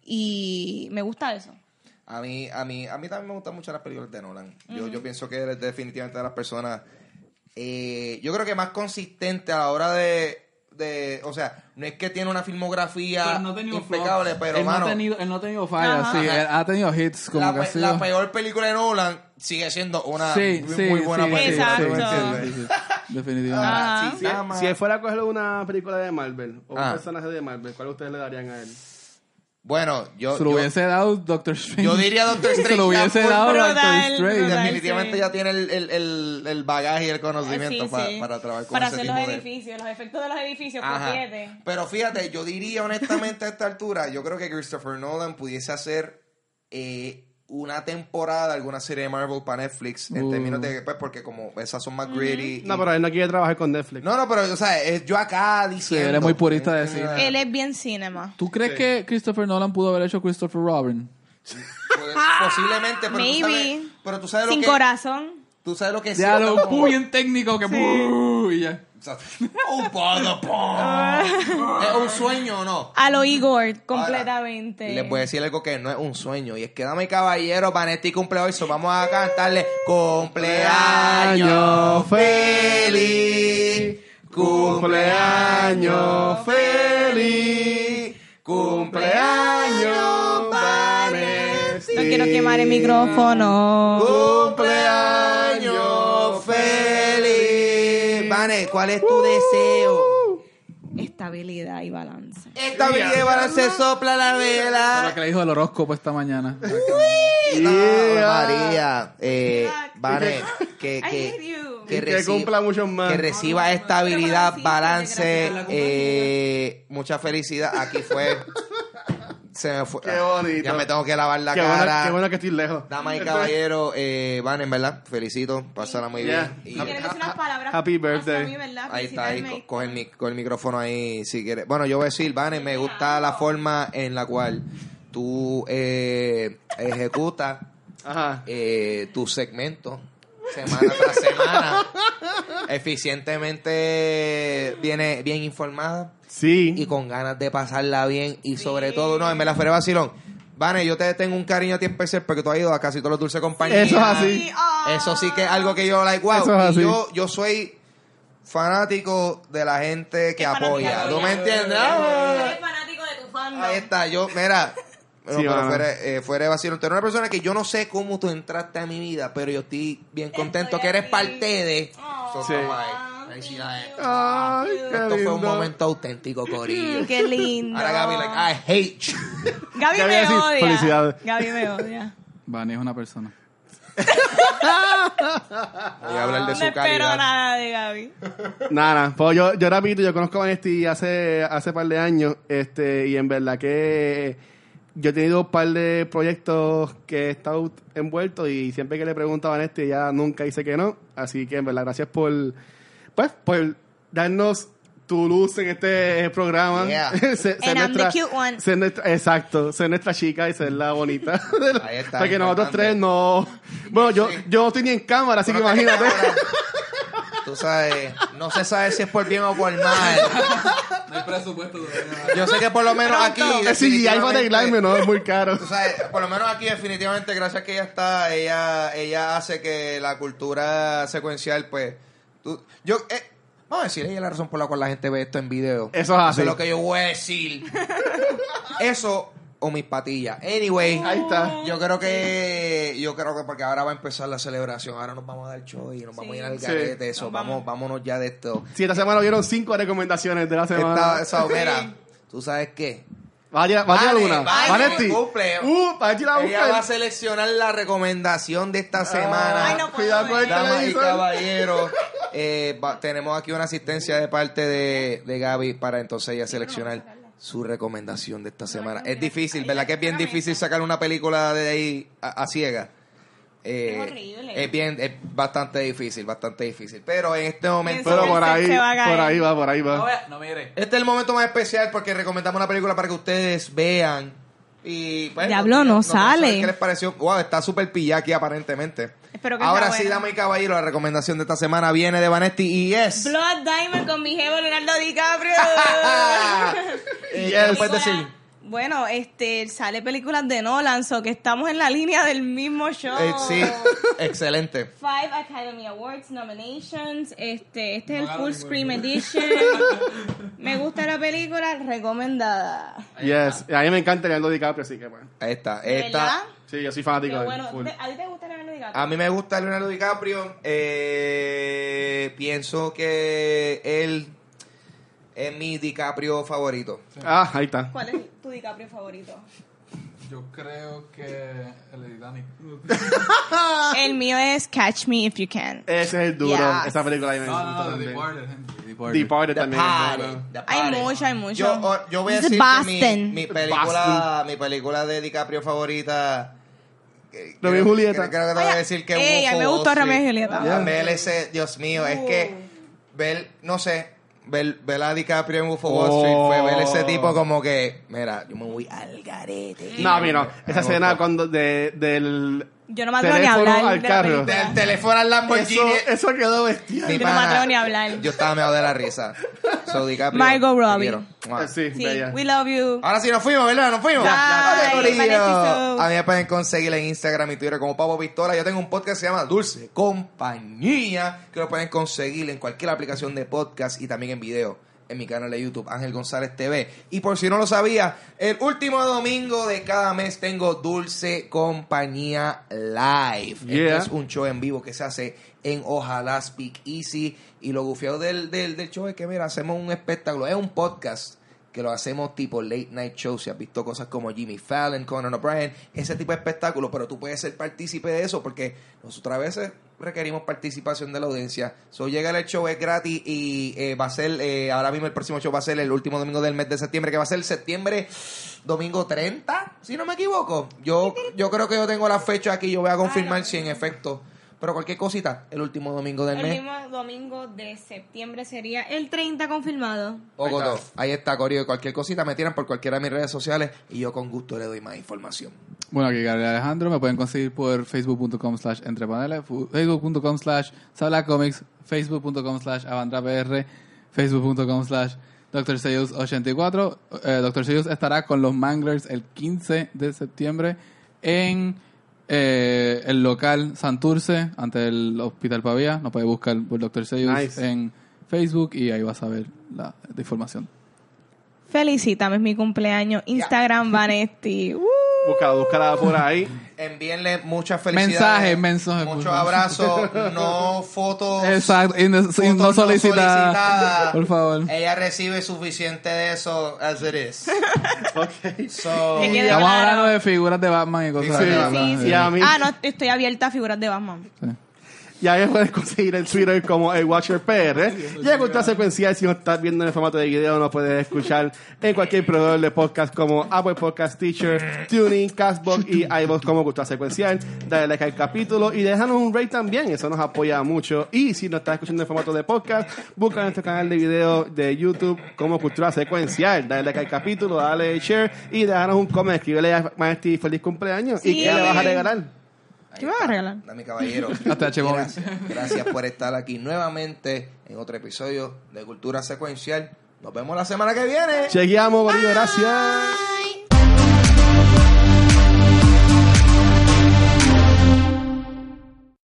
y me gusta eso. a mí, a mí, a mí también me gustan mucho las películas de Nolan. Yo, yo pienso que eres definitivamente de las personas, eh, yo creo que más consistente a la hora de de, o sea, no es que tiene una filmografía Pero no ha impecable, flops. pero él, mano, no ha tenido, él no ha tenido fallas, Ajá. sí, él ha tenido hits como la, que ha pe- sido... la peor película de Nolan sigue siendo una sí, muy, sí, muy buena sí, película. sí, ¿tú me sí, entiendes? sí, sí, sí, definitivamente. Ah, Ajá. Si, si él fuera a coger una película de Marvel o un Ah. personaje de Marvel, ¿cuál ustedes le darían a él? Bueno, yo, Se lo yo, hubiese dado Doctor Strange. yo diría Doctor Strange. Se lo hubiese dado Doctor Strange. Definitivamente ya tiene el, el, el, el bagaje y el conocimiento Sí, pa- sí. para trabajar con Para ese hacer tipo los de... edificios, los efectos de los edificios, Ajá. Pero fíjate, yo diría honestamente a esta altura, yo creo que Christopher Nolan pudiese hacer eh, una temporada de alguna serie de Marvel para Netflix en Uh. términos de, pues, porque como esas son más gritty. y- No, pero él no quiere trabajar con Netflix. No, no, pero, o sea, es yo acá diciendo... él es muy purista de cine. Él es bien cinema. ¿Tú crees Sí. que Christopher Nolan pudo haber hecho Christopher Robin? pues, posiblemente, pero tú Maybe. sabes, pero tú sabes lo Sin que... corazón. Tú sabes lo que sí Ya lo muy bien técnico que... y ya. Po. ¿Es un sueño o no? A lo Igor, completamente. Les voy a decir algo que no es un sueño. Y es que, dame caballero, Vanetti cumple hoy. so vamos a cantarle cumpleaños feliz. Cumpleaños feliz. Cumpleaños Vanetti. No quiero quemar el micrófono. Cumpleaños Vane, ¿cuál es tu deseo? Estabilidad y balance. Esta vida se sopla la Lo vela. que le dijo el horóscopo esta mañana. Ave María, eh, Vane, que, que, you. que, Y que reci- cumpla muchos más. que reciba estabilidad, balance, eh, mucha felicidad. Aquí fue, se me fue. Qué bonito. Ya me tengo que lavar la qué, cara. qué bueno que estoy lejos. Damas y caballeros, eh, Van, en verdad, felicito, pásala muy Yeah. bien. Y- Si quieres decir unas palabras Happy birthday. Ahí está, ahí, coge el, mic- coge el micrófono ahí si quieres. Bueno, yo voy a decir, Vane, me gusta la forma en la cual tú eh, ejecutas eh, tu segmento semana tras semana. Eficientemente viene bien informada Sí. y con ganas de pasarla bien y sobre todo, no, en verdad, fuera vacilón. Vane, yo te tengo un cariño a ti especial porque tú has ido a casi todos los dulces compañía. Eso es así. ah. Eso sí que es algo que yo like, wow. Eso es Y yo, yo soy fanático de la gente que apoya. ¿Tú me entiendes? Eres Ah. fanático de tu fandom. Ahí está, yo, mira. Bueno, Sí, pero fuera, eh, fuera de vacío. Tú eres una persona que yo no sé cómo tú entraste a mi vida, pero yo estoy bien contento Estoy que eres aquí. parte de. Oh, Sí. Felicidades. Ay, qué Esto fue un lindo. momento auténtico, Corillo. Mm, Qué lindo. Ahora Gaby, like, I hate you. Gaby Gaby me así, odia. felicidades. Gaby me odia. Vani es una persona. Voy a hablar de no su espero calidad. nada de Gaby. Nada, pues yo, yo rapidito, yo conozco a Vanesti hace, hace par de años, este, y en verdad que yo he tenido un par de proyectos que he estado envuelto y siempre que le pregunto a Vanesti ella nunca dice que no, así que en verdad gracias por, pues, por darnos tu luz en este programa. Yeah. Ser- ser And I'm the cute one. ser nuestra- exacto, ser nuestra chica y ser la bonita. Ahí está, Porque nosotros tres no... Bueno, yo, yo no estoy ni en cámara, así que imagínate. Tú sabes, no se sabe si es por bien o por mal. No hay presupuesto Yo sé que por lo menos aquí. Es si hay para arreglarme, no, es muy caro. Tú sabes, por lo menos aquí definitivamente, gracias que ella está, ella, ella hace que la cultura secuencial, pues, tú- yo, eh, vamos a decir, ella es la razón por la cual la gente ve esto en video. Eso es así. es lo que yo voy a decir. Eso o mis patillas. Anyway, Ahí está. yo creo que, yo creo que porque ahora va a empezar la celebración, ahora nos vamos a dar show y nos vamos a ir al Sí. garete, eso, Nos vamos, vámonos ya de esto. Sí, esta semana vieron cinco recomendaciones de la semana. Esta, esa, mira, tú sabes qué, ¿Va a tirar, va a tirar Vale, Vanetti. cumple. Uh, va a tirar a ella va a seleccionar la recomendación de esta semana. Ay, no puedo Cuidado con el. Damas y televisor. caballeros, eh, va- tenemos aquí una asistencia de parte de, de Gaby para entonces ella seleccionar su recomendación de esta semana. Es difícil, ¿verdad? Que es bien difícil sacar una película de ahí a, a ciega. Eh, Es horrible. Es bien, es bastante difícil, bastante difícil. Pero en este momento, Pero por ahí, va por ahí va, por ahí va. No, mire. este es el momento más especial porque recomendamos una película para que ustedes vean. Y pues, Diablo, no sale. ¿Qué les pareció? Wow, está súper pillada aquí aparentemente. Espero que Ahora sí, dama y caballero, la recomendación de esta semana viene de Vanetti y es... Blood Diamond con mi jefe Leonardo DiCaprio. ¿qué Yes. puedes decir? Bueno, este, sale películas de Nolan, so que estamos en la línea del mismo show. Eh, sí, excelente. Five Academy Awards nominations. Este, este es el Full Screen Edition. me gusta la película, recomendada. Yes. A mí me encanta Leonardo DiCaprio, así que bueno. Ahí está. ¿De Esta, verdad? Sí, yo soy fanático Qué de él, bueno. full. ¿Te- ¿A ti te gusta Leonardo DiCaprio? a mí me gusta Leonardo DiCaprio. Eh, pienso que él es mi DiCaprio favorito. Ah, ahí está. ¿Cuál es tu DiCaprio favorito? Yo creo que el de Titanic. El mío es Catch Me If You Can. Ese es el duro. Yes. Esa película ahí me No, gusta no, no, The también. Departed, gente. Departed. Departed The también. es Party. The Hay Party. mucho, hay mucho. Yo, o- yo voy a This is decir que mi, Boston. mi película, mi película de DiCaprio favorita. Romeo y Julieta. Creo, que te voy a decir que Ey, a mí Wolf me Wall Romeo y. Julieta. Ah, ver ese, Dios mío, es que ver, no sé, ver, ver a DiCaprio en Wolf of Wall Street fue ver ese Oh. tipo como que, mira, yo me voy al garete. No, mira, esa escena cuando de, del Yo no me atrevo ni a hablar al de la carro. película. Del teléfono al Lamborghini. Eso, eso quedó bestial. Mi Yo no me pana, atrevo ni a hablar. Yo estaba meado de la risa. So, DiCaprio, Margot te Robbie. quiero. Mua. Sí, Sí, bella. we love you. Ahora sí nos fuimos, ¿verdad? Nos fuimos. Ya, ya. Oye, Bye, corillo. Vanessa. A mí me pueden conseguir en Instagram y Twitter como Pavo Pistola. Yo tengo un podcast que se llama Dulce Compañía, que lo pueden conseguir en cualquier aplicación de podcast y también en video en mi canal de YouTube, Ángel González TV. Y por si no lo sabía, el último domingo de cada mes tengo Dulce Compañía Live. Yeah. Este es un show en vivo que se hace en Ojalá Speak Easy. Y lo gufiado del, del, del show es que, mira, hacemos un espectáculo. Es un podcast que lo hacemos tipo late night show. Si has visto cosas como Jimmy Fallon, Conan O'Brien, ese tipo de espectáculo, pero tú puedes ser partícipe de eso porque nosotros a veces requerimos participación de la audiencia. So llega el show, es gratis y eh, va a ser, eh, ahora mismo el próximo show va a ser el último domingo del mes de septiembre, que va a ser septiembre domingo 30, si no me equivoco. Yo, yo creo que yo tengo la fecha aquí, yo voy a confirmar si en efecto. Pero cualquier cosita, el último domingo del El mes. mismo domingo de septiembre sería el 30 confirmado. Poco Ahí está, Corio. Cualquier cosita me tiran por cualquiera de mis redes sociales y yo con gusto le doy más información. Bueno, aquí Gabriel Alejandro, me pueden conseguir por facebook.com slash entrepaneles, facebook.com slash sablacomics, facebook.com slash avandrapr, facebook.com slash Dr. 84 Eh, Dr. Seuss estará con los Manglers el 15 de septiembre en eh, el local Santurce, ante el Hospital Pavía. Nos puede buscar por Dr. Seuss Nice. en Facebook y ahí vas a ver la, la información. Felicítame, es mi cumpleaños. Instagram Vanetti. Uh. Búscala, búscala por ahí. Envíenle muchas felicidades. Mensajes, mensajes, por Muchos abrazos, no fotos. Exacto, y no, y fotos no solicitada. solicitadas. Por favor. Ella recibe suficiente de eso as it is. Ok. So, Estamos claro. hablando de figuras de Batman y cosas así. Sí, sí. Y a mí- Ah, no, estoy abierta a figuras de Batman. Y ahí me puedes conseguir en Twitter como el Watcher PR. Y en Cultura Secuencial, si no estás viendo en el formato de video, nos puedes escuchar en cualquier proveedor de podcast como Apple Podcast Teacher, Tuning, Castbox y iVoox como Cultura Secuencial. Dale like al capítulo y déjanos un rate también, eso nos apoya mucho. Y si nos estás escuchando en formato de podcast, busca nuestro canal de video de YouTube como Cultura Secuencial. Dale like al capítulo, dale share y déjanos un comment. Escríbele a Maestri feliz cumpleaños. ¿Y Sí. qué le vas a regalar? ¿Qué me vas a regalar? a mi caballero. Hasta. Gracias, gracias por estar aquí nuevamente en otro episodio de Cultura Secuencial. Nos vemos la semana que viene. Chequeamos, gracias. Bye.